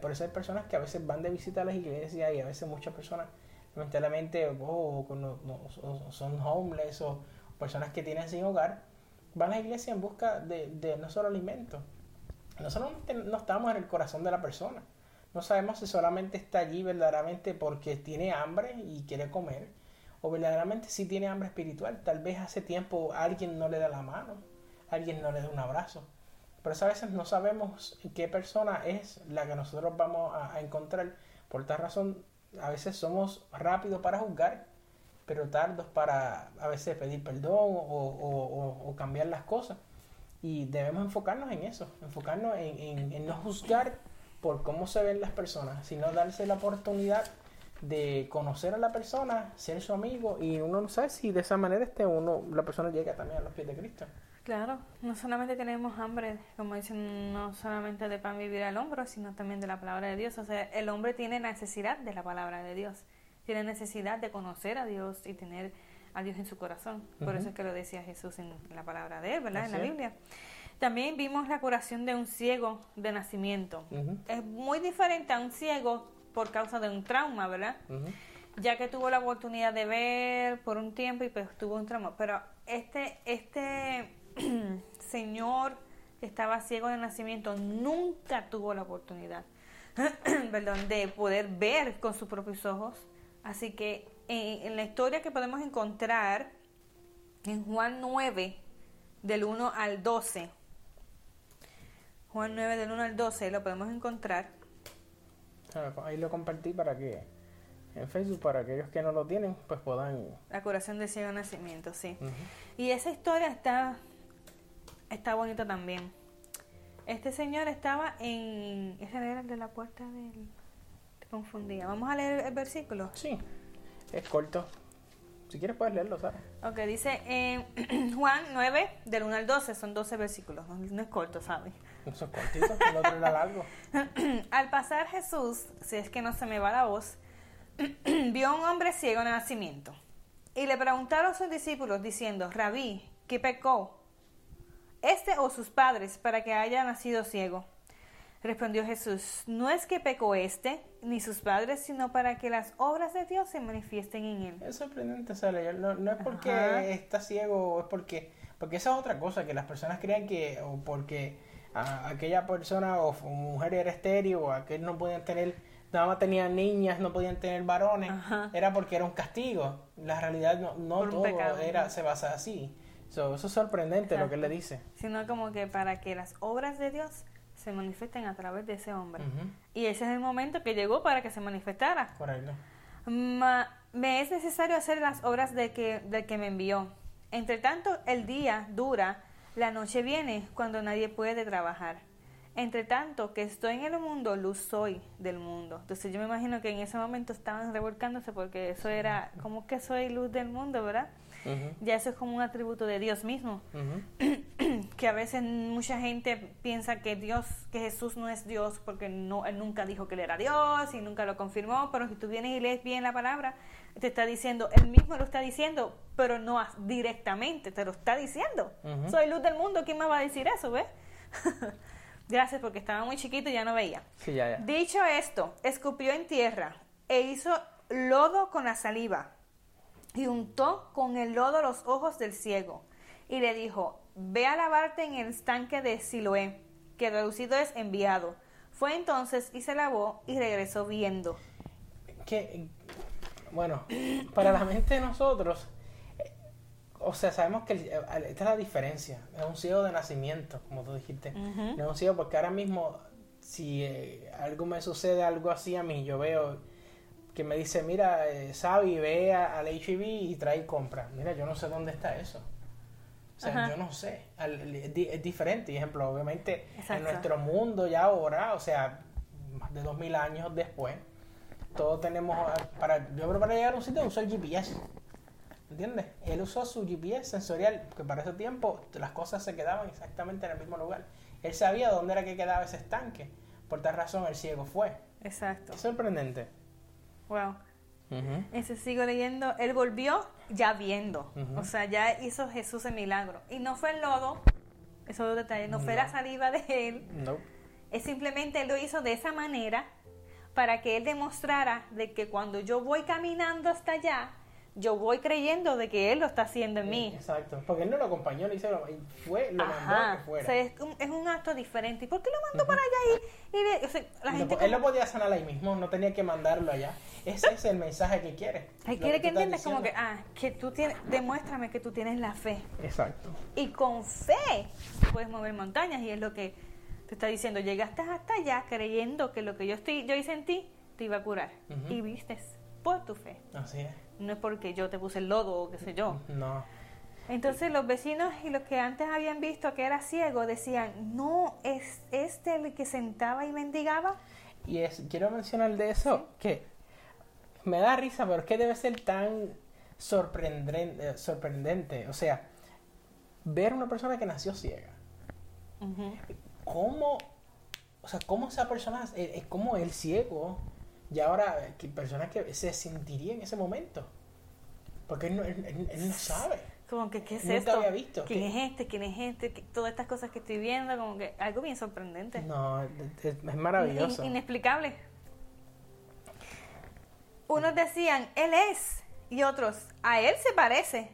por eso hay personas que a veces van de visita a las iglesias y a veces muchas personas lamentablemente oh, son homeless o personas que tienen sin hogar, van a la iglesia en busca de, no solo alimento. No solamente no estamos en el corazón de la persona. No sabemos si solamente está allí verdaderamente porque tiene hambre y quiere comer, o verdaderamente si tiene hambre espiritual. Tal vez hace tiempo alguien no le da la mano, alguien no le da un abrazo. Por eso a veces no sabemos qué persona es la que nosotros vamos a, encontrar. Por tal razón, a veces somos rápidos para juzgar, pero tardos para a veces pedir perdón o, cambiar las cosas. Y debemos enfocarnos en eso, enfocarnos en, no juzgar por cómo se ven las personas, sino darse la oportunidad de conocer a la persona, ser su amigo y uno no sabe si de esa manera este uno la persona llega también a los pies de Cristo. Claro, no solamente tenemos hambre, como dicen, no solamente de pan vivir al hombro, sino también de la palabra de Dios. O sea, el hombre tiene necesidad de la palabra de Dios, tiene necesidad de conocer a Dios y tener a Dios en su corazón. Por eso es que lo decía Jesús en la palabra de él, ¿verdad? en la Biblia. También vimos la curación de un ciego de nacimiento. Es muy diferente a un ciego por causa de un trauma, ¿verdad? ya que tuvo la oportunidad de ver por un tiempo y pues tuvo un trauma. Pero este, este señor que estaba ciego de nacimiento nunca tuvo la oportunidad, perdón, de poder ver con sus propios ojos. Así que en, en la historia que podemos encontrar en Juan 9, del 1 al 12, Juan 9 del 1 al 12 lo podemos encontrar. Ahí lo compartí para que en Facebook para aquellos que no lo tienen, pues puedan... La curación de ciego nacimiento, sí. Y esa historia está, está bonita también. Este señor estaba en... Ese era el de la puerta del... Te confundía. Vamos a leer el versículo. Sí, es corto. Si quieres puedes leerlo, ¿sabes? Ok, dice en Juan 9, del 1 al 12, son 12 versículos. No, es corto, ¿sabes? Son cortitos, el otro era largo. al pasar Jesús, si es que no se me va la voz, vio a un hombre ciego de nacimiento. Y le preguntaron a sus discípulos diciendo, Rabí, ¿qué pecó? ¿Este o sus padres para que haya nacido ciego? Respondió Jesús, no es que pecó este ni sus padres, sino para que las obras de Dios se manifiesten en él. Es sorprendente. No, no es porque está ciego, es porque, porque esa es otra cosa, que las personas crean que, o porque aquella persona o mujer era estéreo, o aquel no podían tener nada más tenían niñas, no podían tener varones, era porque era un castigo. La realidad no, no todo era, se basa así. eso es sorprendente lo que él le dice. Sino como que para que las obras de Dios se manifiesten a través de ese hombre. Y ese es el momento que llegó para que se manifestara. Correcto. me es necesario hacer las obras de que, de que me envió. Entre tanto, el día dura, la noche viene cuando nadie puede trabajar. Entre tanto que estoy en el mundo, luz soy del mundo. Entonces yo me imagino que en ese momento estaban revolcándose porque eso era como que soy luz del mundo, ¿verdad? Ya eso es como un atributo de Dios mismo. que a veces mucha gente piensa que Dios, que Jesús no es Dios porque no, él nunca dijo que él era Dios y nunca lo confirmó, pero si tú vienes y lees bien la palabra, te está diciendo, él mismo lo está diciendo, pero no directamente, te lo está diciendo. Soy luz del mundo, ¿quién me va a decir eso, ves? Gracias, porque estaba muy chiquito y ya no veía. Dicho esto, escupió en tierra e hizo lodo con la saliva y untó con el lodo los ojos del ciego y le dijo, ve a lavarte en el estanque de Siloé, que traducido es enviado. Fue entonces y se lavó y regresó viendo. Que, bueno, para la mente de nosotros, o sea, sabemos que esta es la diferencia. Es un ciego de nacimiento, como tú dijiste. Es un ciego porque ahora mismo, si eh, algo me sucede, algo así a mí, yo veo que me dice, mira, eh, Sabi, ve al HIV y trae compra. Mira, yo no sé dónde está eso. O sea, yo no sé. Es diferente. Por ejemplo, obviamente, en nuestro mundo ya ahora, o sea, más de dos mil años después, todos tenemos, para, yo creo para llegar a un sitio uso el GPS. ¿Entiendes? Él usó su GPS sensorial, porque para ese tiempo las cosas se quedaban exactamente en el mismo lugar. Él sabía dónde era que quedaba ese estanque. Por tal razón el ciego fue. Exacto. Es sorprendente. Wow. Ese sigo leyendo. Él volvió ya viendo. O sea, ya hizo Jesús el milagro. Y no fue el lodo, esos dos detalles, no, fue la saliva de él. No. Es simplemente él lo hizo de esa manera para que él demostrara de que cuando yo voy caminando hasta allá, yo voy creyendo de que Él lo está haciendo en mí. Exacto, porque Él no lo acompañó, le hizo, fue, lo mandó que fuera. O sea, es, un, es, un, acto diferente. ¿Y por qué lo mandó para allá? Y, y o sea, la gente Él lo podía sanar ahí mismo, no tenía que mandarlo allá. Ese es el mensaje que quiere. Él quiere que, que entiendas como que, ah, que tú tienes, demuéstrame que tú tienes la fe. Exacto. Y con fe puedes mover montañas y es lo que te está diciendo. Llegaste hasta allá creyendo que lo que yo, estoy, yo hice en ti te iba a curar. Y vistes por tu fe. Así es no es porque yo te puse el lodo o qué sé yo. No. Entonces los vecinos y los que antes habían visto que era ciego decían, no, es este el que sentaba y mendigaba. Y es, quiero mencionar de eso que me da risa, pero es que debe ser tan sorprendente, eh, sorprendente. O sea, ver una persona que nació ciega. ¿Cómo, o sea, cómo esa persona, es como el ciego y ahora, ¿qué personas que se sentiría en ese momento? Porque él no, él, no sabe. Como que, ¿qué es Nunca esto? había visto. ¿Quién es este? ¿Quién es este? Todas estas cosas que estoy viendo, como que algo bien sorprendente. No, es, maravilloso. inexplicable. Unos decían, Él es. Y otros, a Él se parece.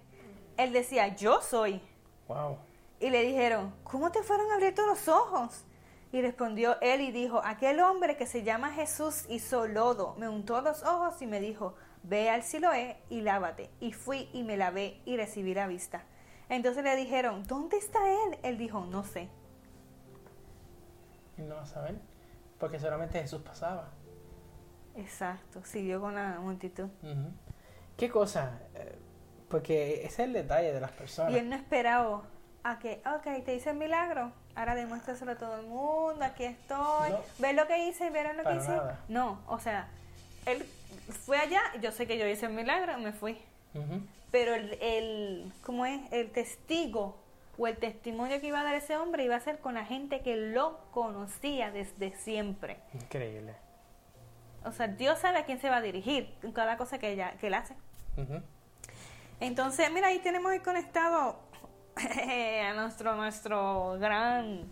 Él decía, yo soy. Wow. Y le dijeron, ¿cómo te fueron abiertos los ojos? Y respondió él y dijo, aquel hombre que se llama Jesús hizo lodo, me untó los ojos y me dijo, ve al Siloé y lávate. Y fui y me lavé y recibí la vista. Entonces le dijeron, ¿dónde está él? Él dijo, no sé. Y no va a saber, porque solamente Jesús pasaba. Exacto, siguió con la multitud. ¿Qué cosa? Eh, porque ese es el detalle de las personas. Y él no esperaba a que, ok, te hice el milagro, ahora demuéstraselo a todo el mundo, aquí estoy, ve lo que hice, vieron lo que hice. No, o sea, él fue allá, yo sé que yo hice el milagro, me fui. Pero el, el, ¿cómo es? El testigo o el testimonio que iba a dar ese hombre iba a ser con la gente que lo conocía desde siempre. Increíble. O sea, Dios sabe a quién se va a dirigir en cada cosa que, ella, que él hace. Entonces, mira, ahí tenemos conectado a nuestro, nuestro gran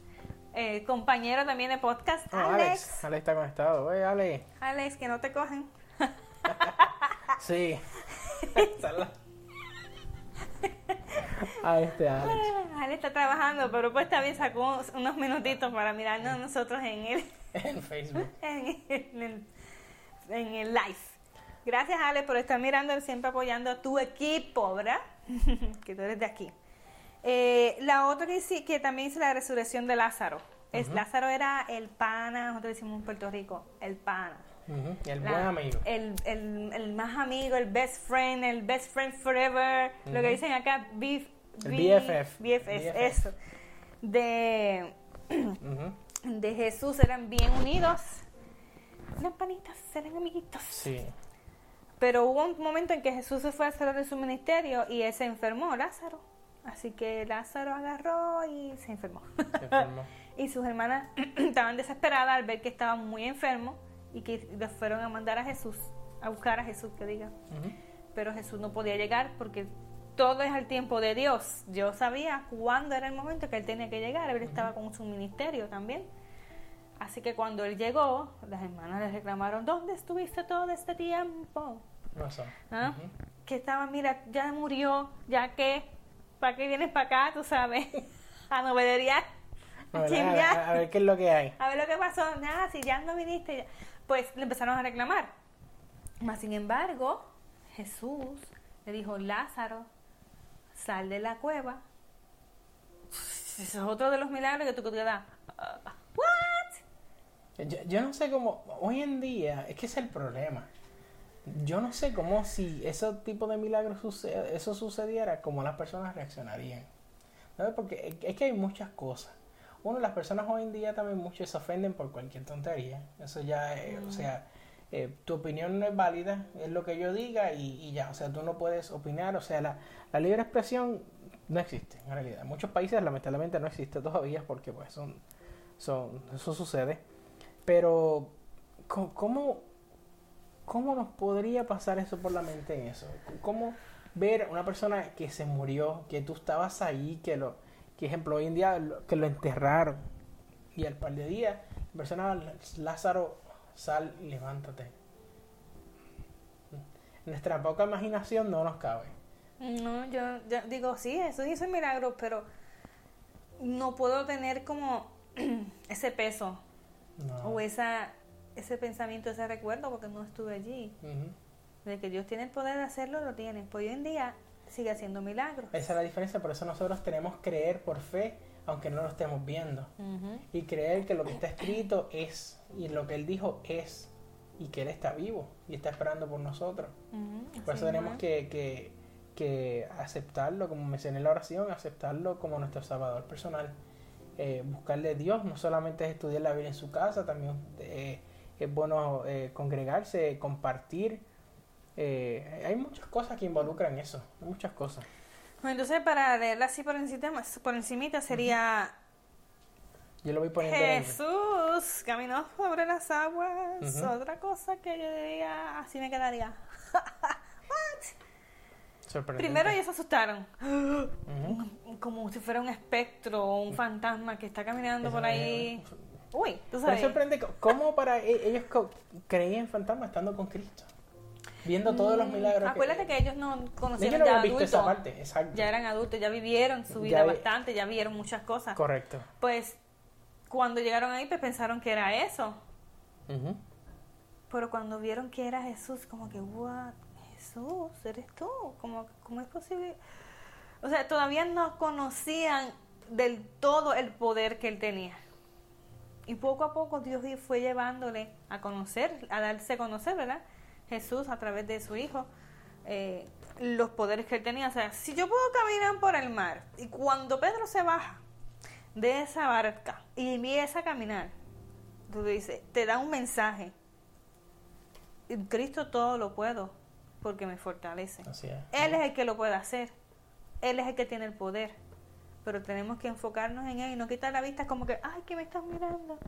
eh, compañero también de podcast, oh, Alex. Alex. está conectado. Oye, Alex. Alex, que no te cogen. sí. a este Alex. Alex está trabajando, pero pues también sacó unos minutitos para mirarnos nosotros en el, en Facebook. en, el, en el live. Gracias, Alex, por estar mirando y siempre apoyando a tu equipo, ¿verdad? que tú eres de aquí. Eh, la otra que, sí, que también hizo la resurrección de Lázaro. Es, Lázaro era el pana, nosotros decimos en Puerto Rico, el pana. El buen amigo. El, el, el, más amigo, el best friend, el best friend forever. Lo que dicen acá, BF, BFF. BFF, eso. De, de Jesús eran bien unidos. Las panitas, eran amiguitos. Sí. Pero hubo un momento en que Jesús se fue a hacer de su ministerio y él se enfermó, Lázaro. Así que Lázaro agarró y se enfermó. y sus hermanas estaban desesperadas al ver que estaba muy enfermo y que le fueron a mandar a Jesús, a buscar a Jesús, que diga. Pero Jesús no podía llegar porque todo es al tiempo de Dios. Yo sabía cuándo era el momento que él tenía que llegar. Él estaba con su ministerio también. Así que cuando él llegó, las hermanas le reclamaron, ¿dónde estuviste todo este tiempo? ¿Ah? Que estaba, mira, ya murió, ya que ¿Para qué vienes para acá, tú sabes? A novelería. A, a, ver qué es lo que hay. A ver lo que pasó. Nada, si ya no viniste. Pues le empezaron a reclamar. Mas, sin embargo, Jesús le dijo, Lázaro, sal de la cueva. Eso es otro de los milagros que tú te das. ¿What? Yo, yo no sé cómo, hoy en día, es que es el problema yo no sé cómo si ese tipo de milagros sucede, eso sucediera, cómo las personas reaccionarían. Porque es que hay muchas cosas. Uno, las personas hoy en día también muchos se ofenden por cualquier tontería. Eso ya, o mm. sea, eh, tu opinión no es válida, es lo que yo diga y, ya. O sea, tú no puedes opinar. O sea, la, la, libre expresión no existe en realidad. En muchos países lamentablemente no existe todavía porque pues son, son eso sucede. Pero, ¿cómo, ¿Cómo nos podría pasar eso por la mente en eso? ¿Cómo ver una persona que se murió, que tú estabas ahí, que lo, que ejemplo, hoy en día que lo enterraron y al par de días, la persona, Lázaro, sal y levántate. Nuestra poca imaginación no nos cabe. No, yo, digo, sí, eso hizo el milagro, pero no puedo tener como ese peso o esa ese pensamiento, ese recuerdo, porque no estuve allí. De que Dios tiene el poder de hacerlo, lo tiene. Pues hoy en día sigue haciendo milagros. Esa es la diferencia, por eso nosotros tenemos que creer por fe, aunque no lo estemos viendo. Y creer que lo que está escrito es, y lo que Él dijo es, y que Él está vivo y está esperando por nosotros. Por eso tenemos que, que, que, aceptarlo, como mencioné en la oración, aceptarlo como nuestro Salvador personal. Eh, buscarle a Dios, no solamente es estudiar la Biblia en su casa, también eh, es bueno eh, congregarse, compartir. Eh, hay muchas cosas que involucran eso, muchas cosas. entonces para leerla así por encima, por encimita sería... Yo lo voy poniendo Jesús caminó sobre las aguas. Otra cosa que yo diría, así me quedaría. Primero ellos se asustaron. Como si fuera un espectro o un fantasma que está caminando por ahí. Uy, tú sabes. Me sorprende cómo para e-, ellos creían en fantasma estando con Cristo. Viendo todos los mm, milagros. Acuérdate que, ellos no conocían ya adultos. Esa parte, exacto. Ya eran adultos, ya vivieron su vida bastante, ya vieron muchas cosas. Correcto. Pues cuando llegaron ahí, pues pensaron que era eso. Pero cuando vieron que era Jesús, como que, what? Jesús, eres tú. Como, ¿Cómo es posible? O sea, todavía no conocían del todo el poder que él tenía. Y poco a poco Dios fue llevándole a conocer, a darse a conocer, ¿verdad? Jesús a través de su Hijo, eh, los poderes que él tenía. O sea, si yo puedo caminar por el mar y cuando Pedro se baja de esa barca y empieza a caminar, tú dices, te da un mensaje. En Cristo todo lo puedo porque me fortalece. Él es el que lo puede hacer. Él es el que tiene el poder. Pero tenemos que enfocarnos en Él y no quitar la vista como que, ay, que me estás mirando.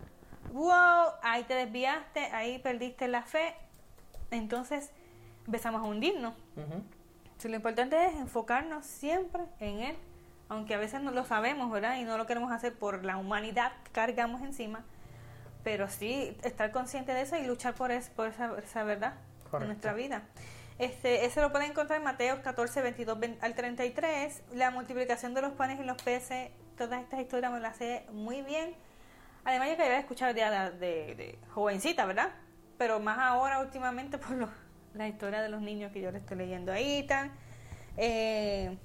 Wow, ahí te desviaste, ahí perdiste la fe. Entonces empezamos a hundirnos. si lo importante es enfocarnos siempre en Él, aunque a veces no lo sabemos, ¿verdad? Y no lo queremos hacer por la humanidad que cargamos encima, pero sí estar consciente de eso y luchar por, por esa, esa verdad en nuestra vida. Este, ese lo pueden encontrar en Mateo 14, 22 al 33. La multiplicación de los panes y los peces, todas estas historias me las sé muy bien. Además, yo quería escuchar de, de, de jovencita, ¿verdad? Pero más ahora, últimamente, por lo, la historia de los niños que yo le estoy leyendo ahí. Tan, eh,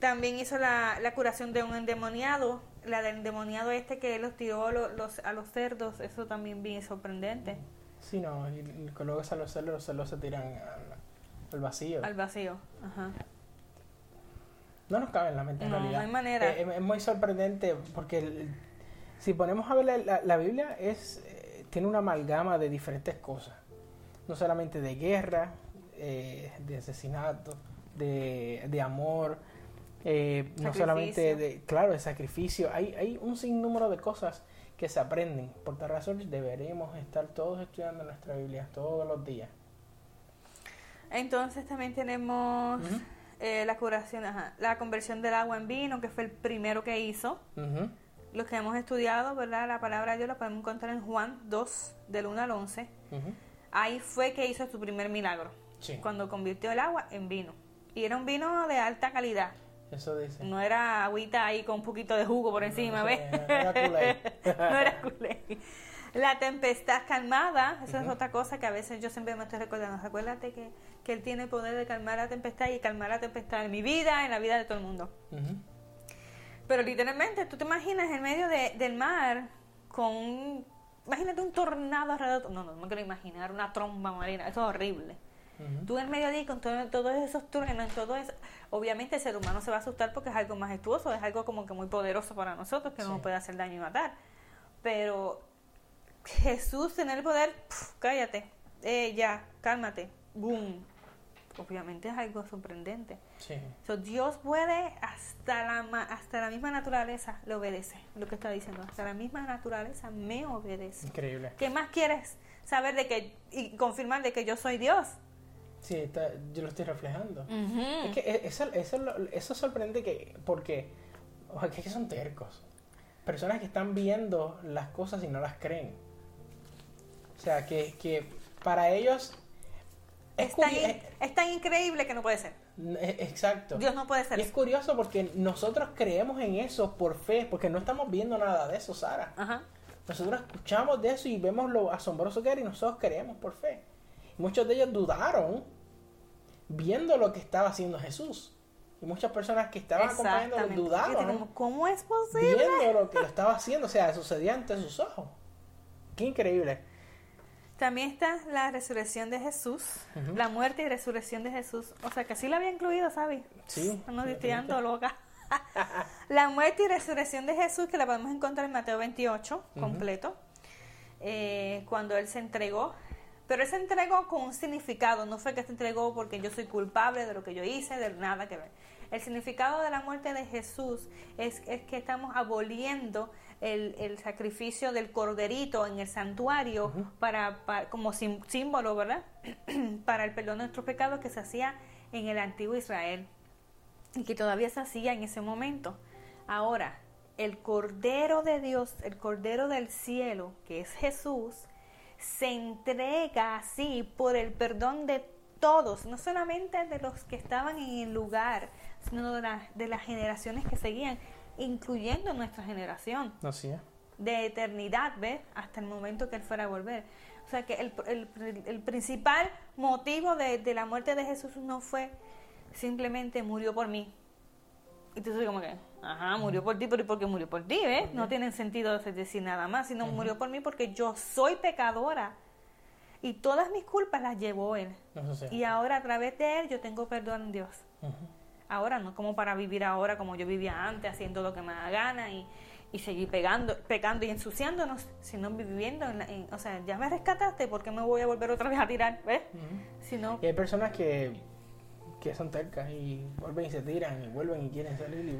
también hizo la, la, curación de un endemoniado, la del endemoniado este que los tiró los, a los cerdos, eso también bien sorprendente. Sí, no, y luego a los cerdos, los cerdos se tiran al vacío. Al vacío, ajá. No nos cabe en la mente en realidad. No hay manera. Eh, es, muy sorprendente porque si ponemos a ver la, Biblia es eh, tiene una amalgama de diferentes cosas. No solamente de guerra, eh, de asesinato, de, de amor, no solamente de, claro, de sacrificio. Hay, hay un sinnúmero de cosas que se aprenden. Por tal razón deberemos estar todos estudiando nuestra Biblia todos los días. Entonces también tenemos eh, la curación, la conversión del agua en vino, que fue el primero que hizo. Los que hemos estudiado, ¿verdad? La palabra de Dios la podemos encontrar en Juan 2, del 1 al 11. Ahí fue que hizo su primer milagro, cuando convirtió el agua en vino. Y era un vino de alta calidad. Eso dice. No era agüita ahí con un poquito de jugo por encima, ¿ves? No era culé. no era culé. La tempestad calmada, esa es otra cosa que a veces yo siempre me estoy recordando. Recuérdate que, que Él tiene el poder de calmar la tempestad y calmar la tempestad en mi vida, en la vida de todo el mundo. Pero literalmente, tú te imaginas en medio de, del mar con un, Imagínate un tornado alrededor. No, no, no me quiero imaginar una tromba marina. Eso es horrible. Tú en medio de ahí con todos esos truenos, todo eso, obviamente el ser humano se va a asustar porque es algo majestuoso, es algo como que muy poderoso para nosotros que no nos puede hacer daño y matar. Pero Jesús tener el poder, cállate, eh, ya, cálmate, boom. Obviamente es algo sorprendente. Sí. Dios puede hasta la, hasta la misma naturaleza le obedece, lo que está diciendo. Hasta la misma naturaleza me obedece. Increíble. ¿Qué más quieres saber de que y confirmar de que yo soy Dios? Sí, yo lo estoy reflejando. Es que e, eso, eso, eso sorprende que, porque, o que son tercos. Personas que están viendo las cosas y no las creen. O sea, que, que para ellos... Es, tan, increíble que no puede ser. E, exacto. Dios no puede ser. Y es curioso porque nosotros creemos en eso por fe, porque no estamos viendo nada de eso, Sara. Ajá. Nosotros escuchamos de eso y vemos lo asombroso que era y nosotros creemos por fe. Muchos de ellos dudaron viendo lo que estaba haciendo Jesús. Y muchas personas que estaban acompañando dudaron. ¿Cómo es posible? Viendo lo que lo estaba haciendo, o sea, sucedía ante sus ojos. Qué increíble. También está la resurrección de Jesús, la muerte y resurrección de Jesús. O sea que sí la había incluido, ¿sabes? Sí. No estoy loca. la muerte y resurrección de Jesús, que la podemos encontrar en Mateo 28, completo, eh, cuando Él se entregó. Pero Él se entregó con un significado, no fue que se entregó porque yo soy culpable de lo que yo hice, de nada que ver. El significado de la muerte de Jesús es, es que estamos aboliendo el, sacrificio del corderito en el santuario para, como símbolo, ¿verdad? para el perdón de nuestros pecados que se hacía en el antiguo Israel y que todavía se hacía en ese momento. Ahora, el Cordero de Dios, el Cordero del cielo, que es Jesús, se entrega así por el perdón de todos, no solamente de los que estaban en el lugar, sino de, de las generaciones que seguían, incluyendo nuestra generación. Así es. De eternidad, ¿ves? Hasta el momento que Él fuera a volver. O sea que el, el, el principal motivo de, de, la muerte de Jesús no fue simplemente murió por mí. Y tú como que, ajá, murió por ti, pero ¿por qué murió por ti? ¿ves? No tiene sentido decir nada más, sino murió por mí porque yo soy pecadora. Y todas mis culpas las llevó Él. Y ahora a través de Él yo tengo perdón en Dios. Ahora no como para vivir ahora como yo vivía antes, haciendo lo que me da gana y, y seguir pegando, pecando y ensuciándonos, sino viviendo en, o sea, ya me rescataste, ¿por qué me voy a volver otra vez a tirar? ¿Ves? y hay personas que, que son tercas y vuelven y se tiran y vuelven y quieren salir y,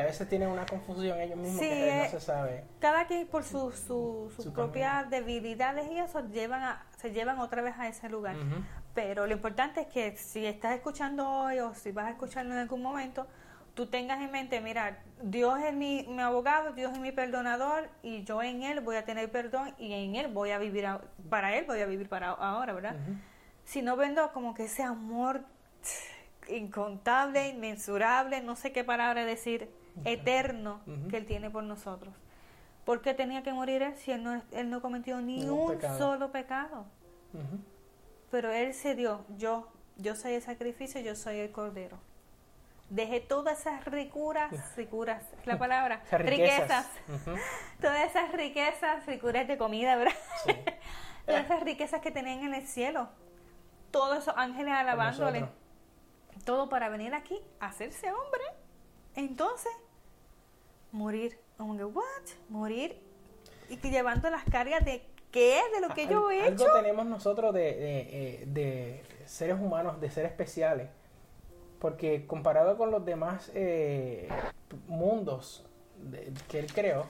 a veces tienen una confusión ellos mismos que no eh, se sabe. Cada quien por sus su, sus propias debilidades y eso llevan a, se llevan otra vez a ese lugar. Pero lo importante es que si estás escuchando hoy o si vas a escucharlo en algún momento, tú tengas en mente, mira, Dios es mi, mi, abogado, Dios es mi perdonador y yo en Él voy a tener perdón y en Él voy a vivir, para Él voy a vivir para ahora, ¿verdad? Si no vendo como que ese amor incontable, inmensurable, no sé qué palabra decir, eterno que Él tiene por nosotros. ¿Por qué tenía que morir Él si Él no, él no cometió ni un solo pecado? Pero Él se dio, yo, yo soy el sacrificio, yo soy el cordero. Dejé todas esas ricuras, ricuras, la palabra, riquezas, todas esas riquezas, ricuras de comida, ¿verdad? todas esas riquezas que tenían en el cielo, todos esos ángeles alabándole, todo para venir aquí a hacerse hombre, entonces morir, what? Morir y llevando las cargas de qué de lo que yo he hecho. Algo tenemos nosotros de, de, eh, de seres humanos, de seres especiales porque comparado con los demás eh, mundos que Él creó,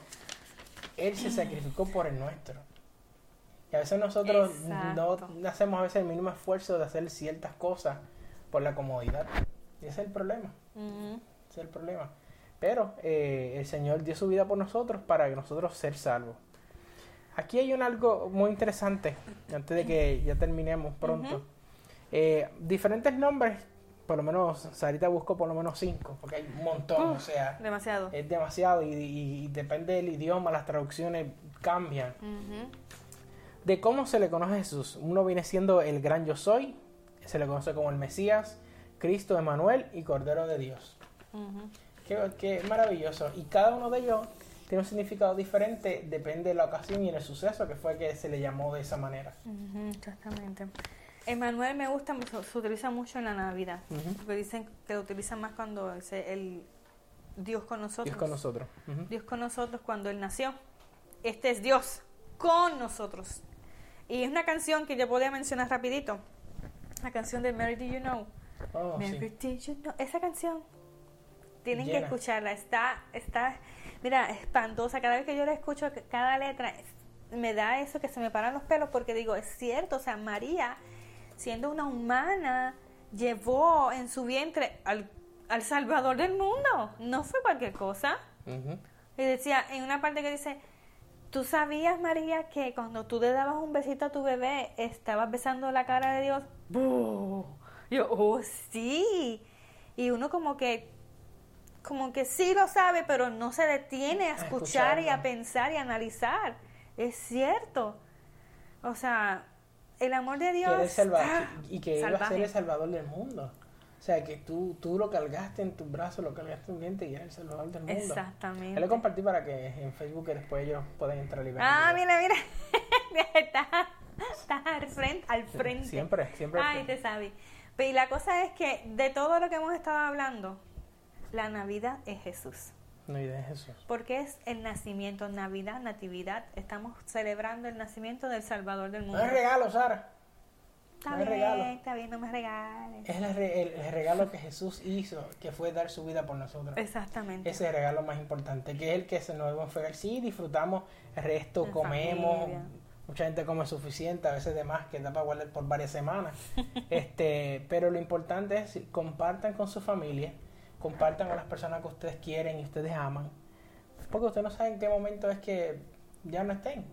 Él se sacrificó por el nuestro. Y a veces nosotros no hacemos a veces el mínimo esfuerzo de hacer ciertas cosas por la comodidad. Y ese es el problema. Ese es el problema. Pero eh, el Señor dio su vida por nosotros para que nosotros ser salvos. Aquí hay un algo muy interesante, antes de que ya terminemos pronto. Eh, diferentes nombres por lo menos, Sarita buscó por lo menos cinco, porque hay un montón, o sea. Demasiado. Es demasiado y, depende del idioma, las traducciones cambian. De cómo se le conoce a Jesús. Uno viene siendo el gran yo soy, se le conoce como el Mesías, Cristo, Emanuel y Cordero de Dios. qué, maravilloso. Y cada uno de ellos tiene un significado diferente, depende de la ocasión y el suceso que fue que se le llamó de esa manera. exactamente. Emanuel me gusta, se utiliza mucho en la Navidad, porque dicen que lo utilizan más cuando el Dios con nosotros. Dios con nosotros. Dios con nosotros cuando Él nació. Este es Dios con nosotros. Y es una canción que yo podía mencionar rapidito. La canción de Mary Do You Know. Oh, Mary You Know. Esa canción tienen que escucharla. Está, está, mira, espantosa. Cada vez que yo la escucho, cada letra me da eso que se me paran los pelos porque digo, es cierto, o sea, María siendo una humana, llevó en su vientre al, Salvador del mundo. No fue cualquier cosa. Y decía, en una parte que dice, ¿tú sabías, María, que cuando tú le dabas un besito a tu bebé, estabas besando la cara de Dios? Yo, oh, sí. Y uno como que, como que sí lo sabe, pero no se detiene a escuchar y a pensar y a analizar. Es cierto. O sea, el amor de Dios. y que iba a ser el salvador del mundo. O sea, que tú, tú lo cargaste en tus brazos, lo cargaste en mente y era el salvador del mundo. Exactamente. Yo lo compartí para que en Facebook después ellos puedan entrar y ver. Ah, mira, mira. está, está al frente. Al frente. Siempre, siempre. Ay, te sabes. Y la cosa es que de todo lo que hemos estado hablando, la Navidad es Jesús. Navidad es Jesús. Porque es el nacimiento, Navidad, Natividad. Estamos celebrando el nacimiento del Salvador del mundo. No es regalo, Sara. Está bien, regalo. está bien, no me regales. Es el, regalo que Jesús hizo, que fue dar su vida por nosotros. Exactamente. Ese es el regalo más importante, que es el que se nos debe ofrecer. Sí, disfrutamos, el resto comemos. Mucha gente come suficiente, a veces de más, que da para guardar por varias semanas. este, pero lo importante es compartan con su familia compartan con las personas que ustedes quieren y ustedes aman. Porque usted no sabe en qué momento es que ya no estén.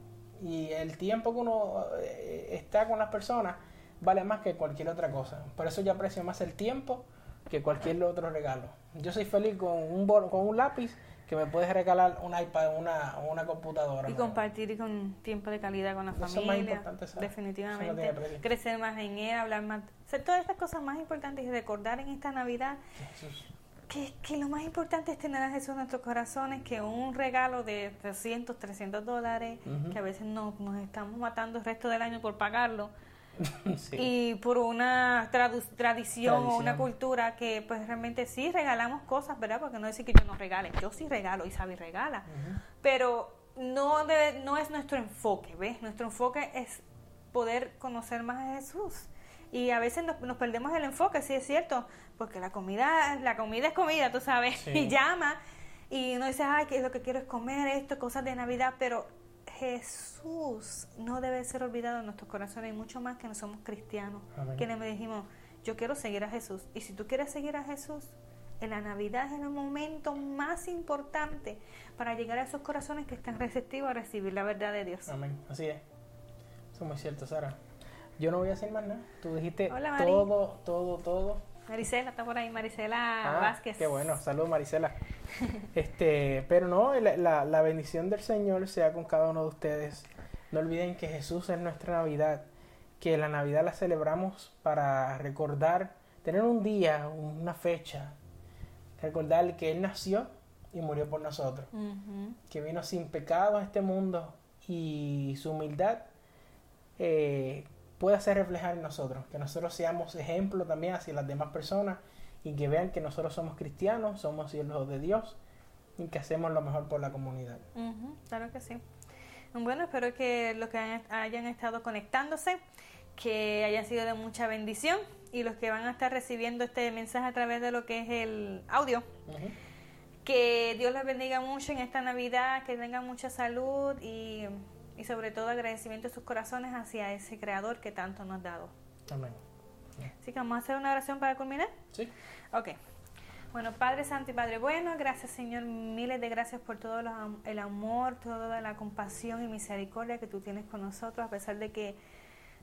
Y el tiempo que uno eh, está con las personas vale más que cualquier otra cosa. Por eso yo aprecio más el tiempo que cualquier otro regalo. Yo soy feliz con un, con un lápiz que me puedes regalar un iPad una, o una computadora. Y compartir con tiempo de calidad con la familia. Definitivamente. Crecer más en él, hablar más. Hacer todas estas cosas más importantes y recordar en esta Navidad que, que, lo más importante es tener a Jesús en nuestros corazones que un regalo de 300, 300 dólares, que a veces nos, nos estamos matando el resto del año por pagarlo. Y por una tradición o una cultura que pues realmente sí regalamos cosas, ¿verdad? Porque no decir que yo no regale, yo sí regalo y Sabi regala, pero no, debe, no es nuestro enfoque, ¿ves? Nuestro enfoque es poder conocer más a Jesús. Y a veces nos, perdemos el enfoque, sí es cierto, porque la comida, la comida es comida, tú sabes, y llama, y uno dice, ay, que lo que quiero es comer esto, cosas de Navidad, pero Jesús no debe ser olvidado en nuestros corazones, y mucho más que no somos cristianos, quienes me dijimos, yo quiero seguir a Jesús. Y si tú quieres seguir a Jesús, en la Navidad es el momento más importante para llegar a esos corazones que están receptivos a recibir la verdad de Dios. Amén. Así es. Eso es muy cierto, Sara. Yo no voy a decir más nada. Tú dijiste todo, todo, todo Marisela, está por ahí, Marisela ah, Vázquez. Qué bueno, saludos Marisela. este, pero no, la, la, bendición del Señor sea con cada uno de ustedes. No olviden que Jesús es nuestra Navidad, que la Navidad la celebramos para recordar, tener un día, una fecha, recordar que Él nació y murió por nosotros, que vino sin pecado a este mundo y su humildad eh, pueda ser reflejar en nosotros, que nosotros seamos ejemplo también hacia las demás personas y que vean que nosotros somos cristianos, somos hijos de Dios y que hacemos lo mejor por la comunidad. claro que sí. Bueno, espero que los que hayan estado conectándose, que hayan sido de mucha bendición y los que van a estar recibiendo este mensaje a través de lo que es el audio. Que Dios les bendiga mucho en esta Navidad, que tengan mucha salud y y sobre todo agradecimiento de sus corazones hacia ese creador que tanto nos ha dado. Amén. Así que vamos a hacer una oración para culminar. Sí. Ok. Bueno, Padre Santo y Padre Bueno, gracias Señor, miles de gracias por todo el amor, toda la compasión y misericordia que tú tienes con nosotros, a pesar de que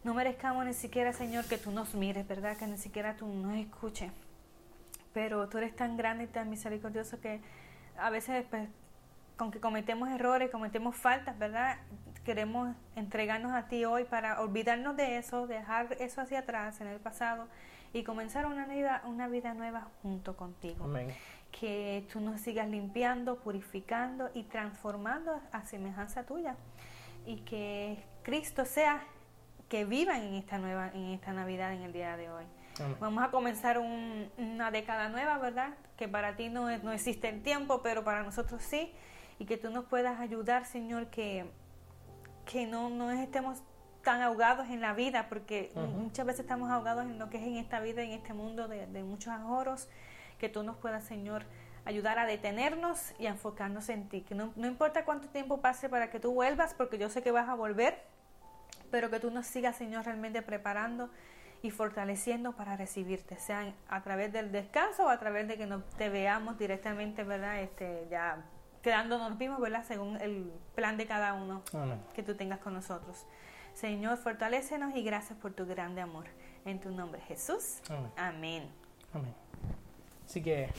no merezcamos ni siquiera, Señor, que tú nos mires, ¿verdad? Que ni siquiera tú nos escuches. Pero tú eres tan grande y tan misericordioso que a veces, pues, con que cometemos errores, cometemos faltas, ¿verdad? Queremos entregarnos a ti hoy para olvidarnos de eso, dejar eso hacia atrás en el pasado y comenzar una vida, una vida nueva junto contigo. Que tú nos sigas limpiando, purificando y transformando a semejanza tuya. Y que Cristo sea que viva en esta nueva, en esta Navidad, en el día de hoy. Vamos a comenzar una década nueva, ¿verdad? Que para ti no, no existe el tiempo, pero para nosotros sí. Y que tú nos puedas ayudar, Señor, que que no, no estemos tan ahogados en la vida, porque muchas veces estamos ahogados en lo que es en esta vida, en este mundo de, muchos ahorros, que tú nos puedas, Señor, ayudar a detenernos y a enfocarnos en ti. Que no, no, importa cuánto tiempo pase para que tú vuelvas, porque yo sé que vas a volver, pero que tú nos sigas, Señor, realmente preparando y fortaleciendo para recibirte, sea a través del descanso o a través de que no te veamos directamente, ¿verdad? Este, ya quedándonos vivos, ¿verdad? Según el plan de cada uno que tú tengas con nosotros. Señor, fortalécenos y gracias por tu grande amor. En tu nombre, Jesús. Amén. Amén. Así que...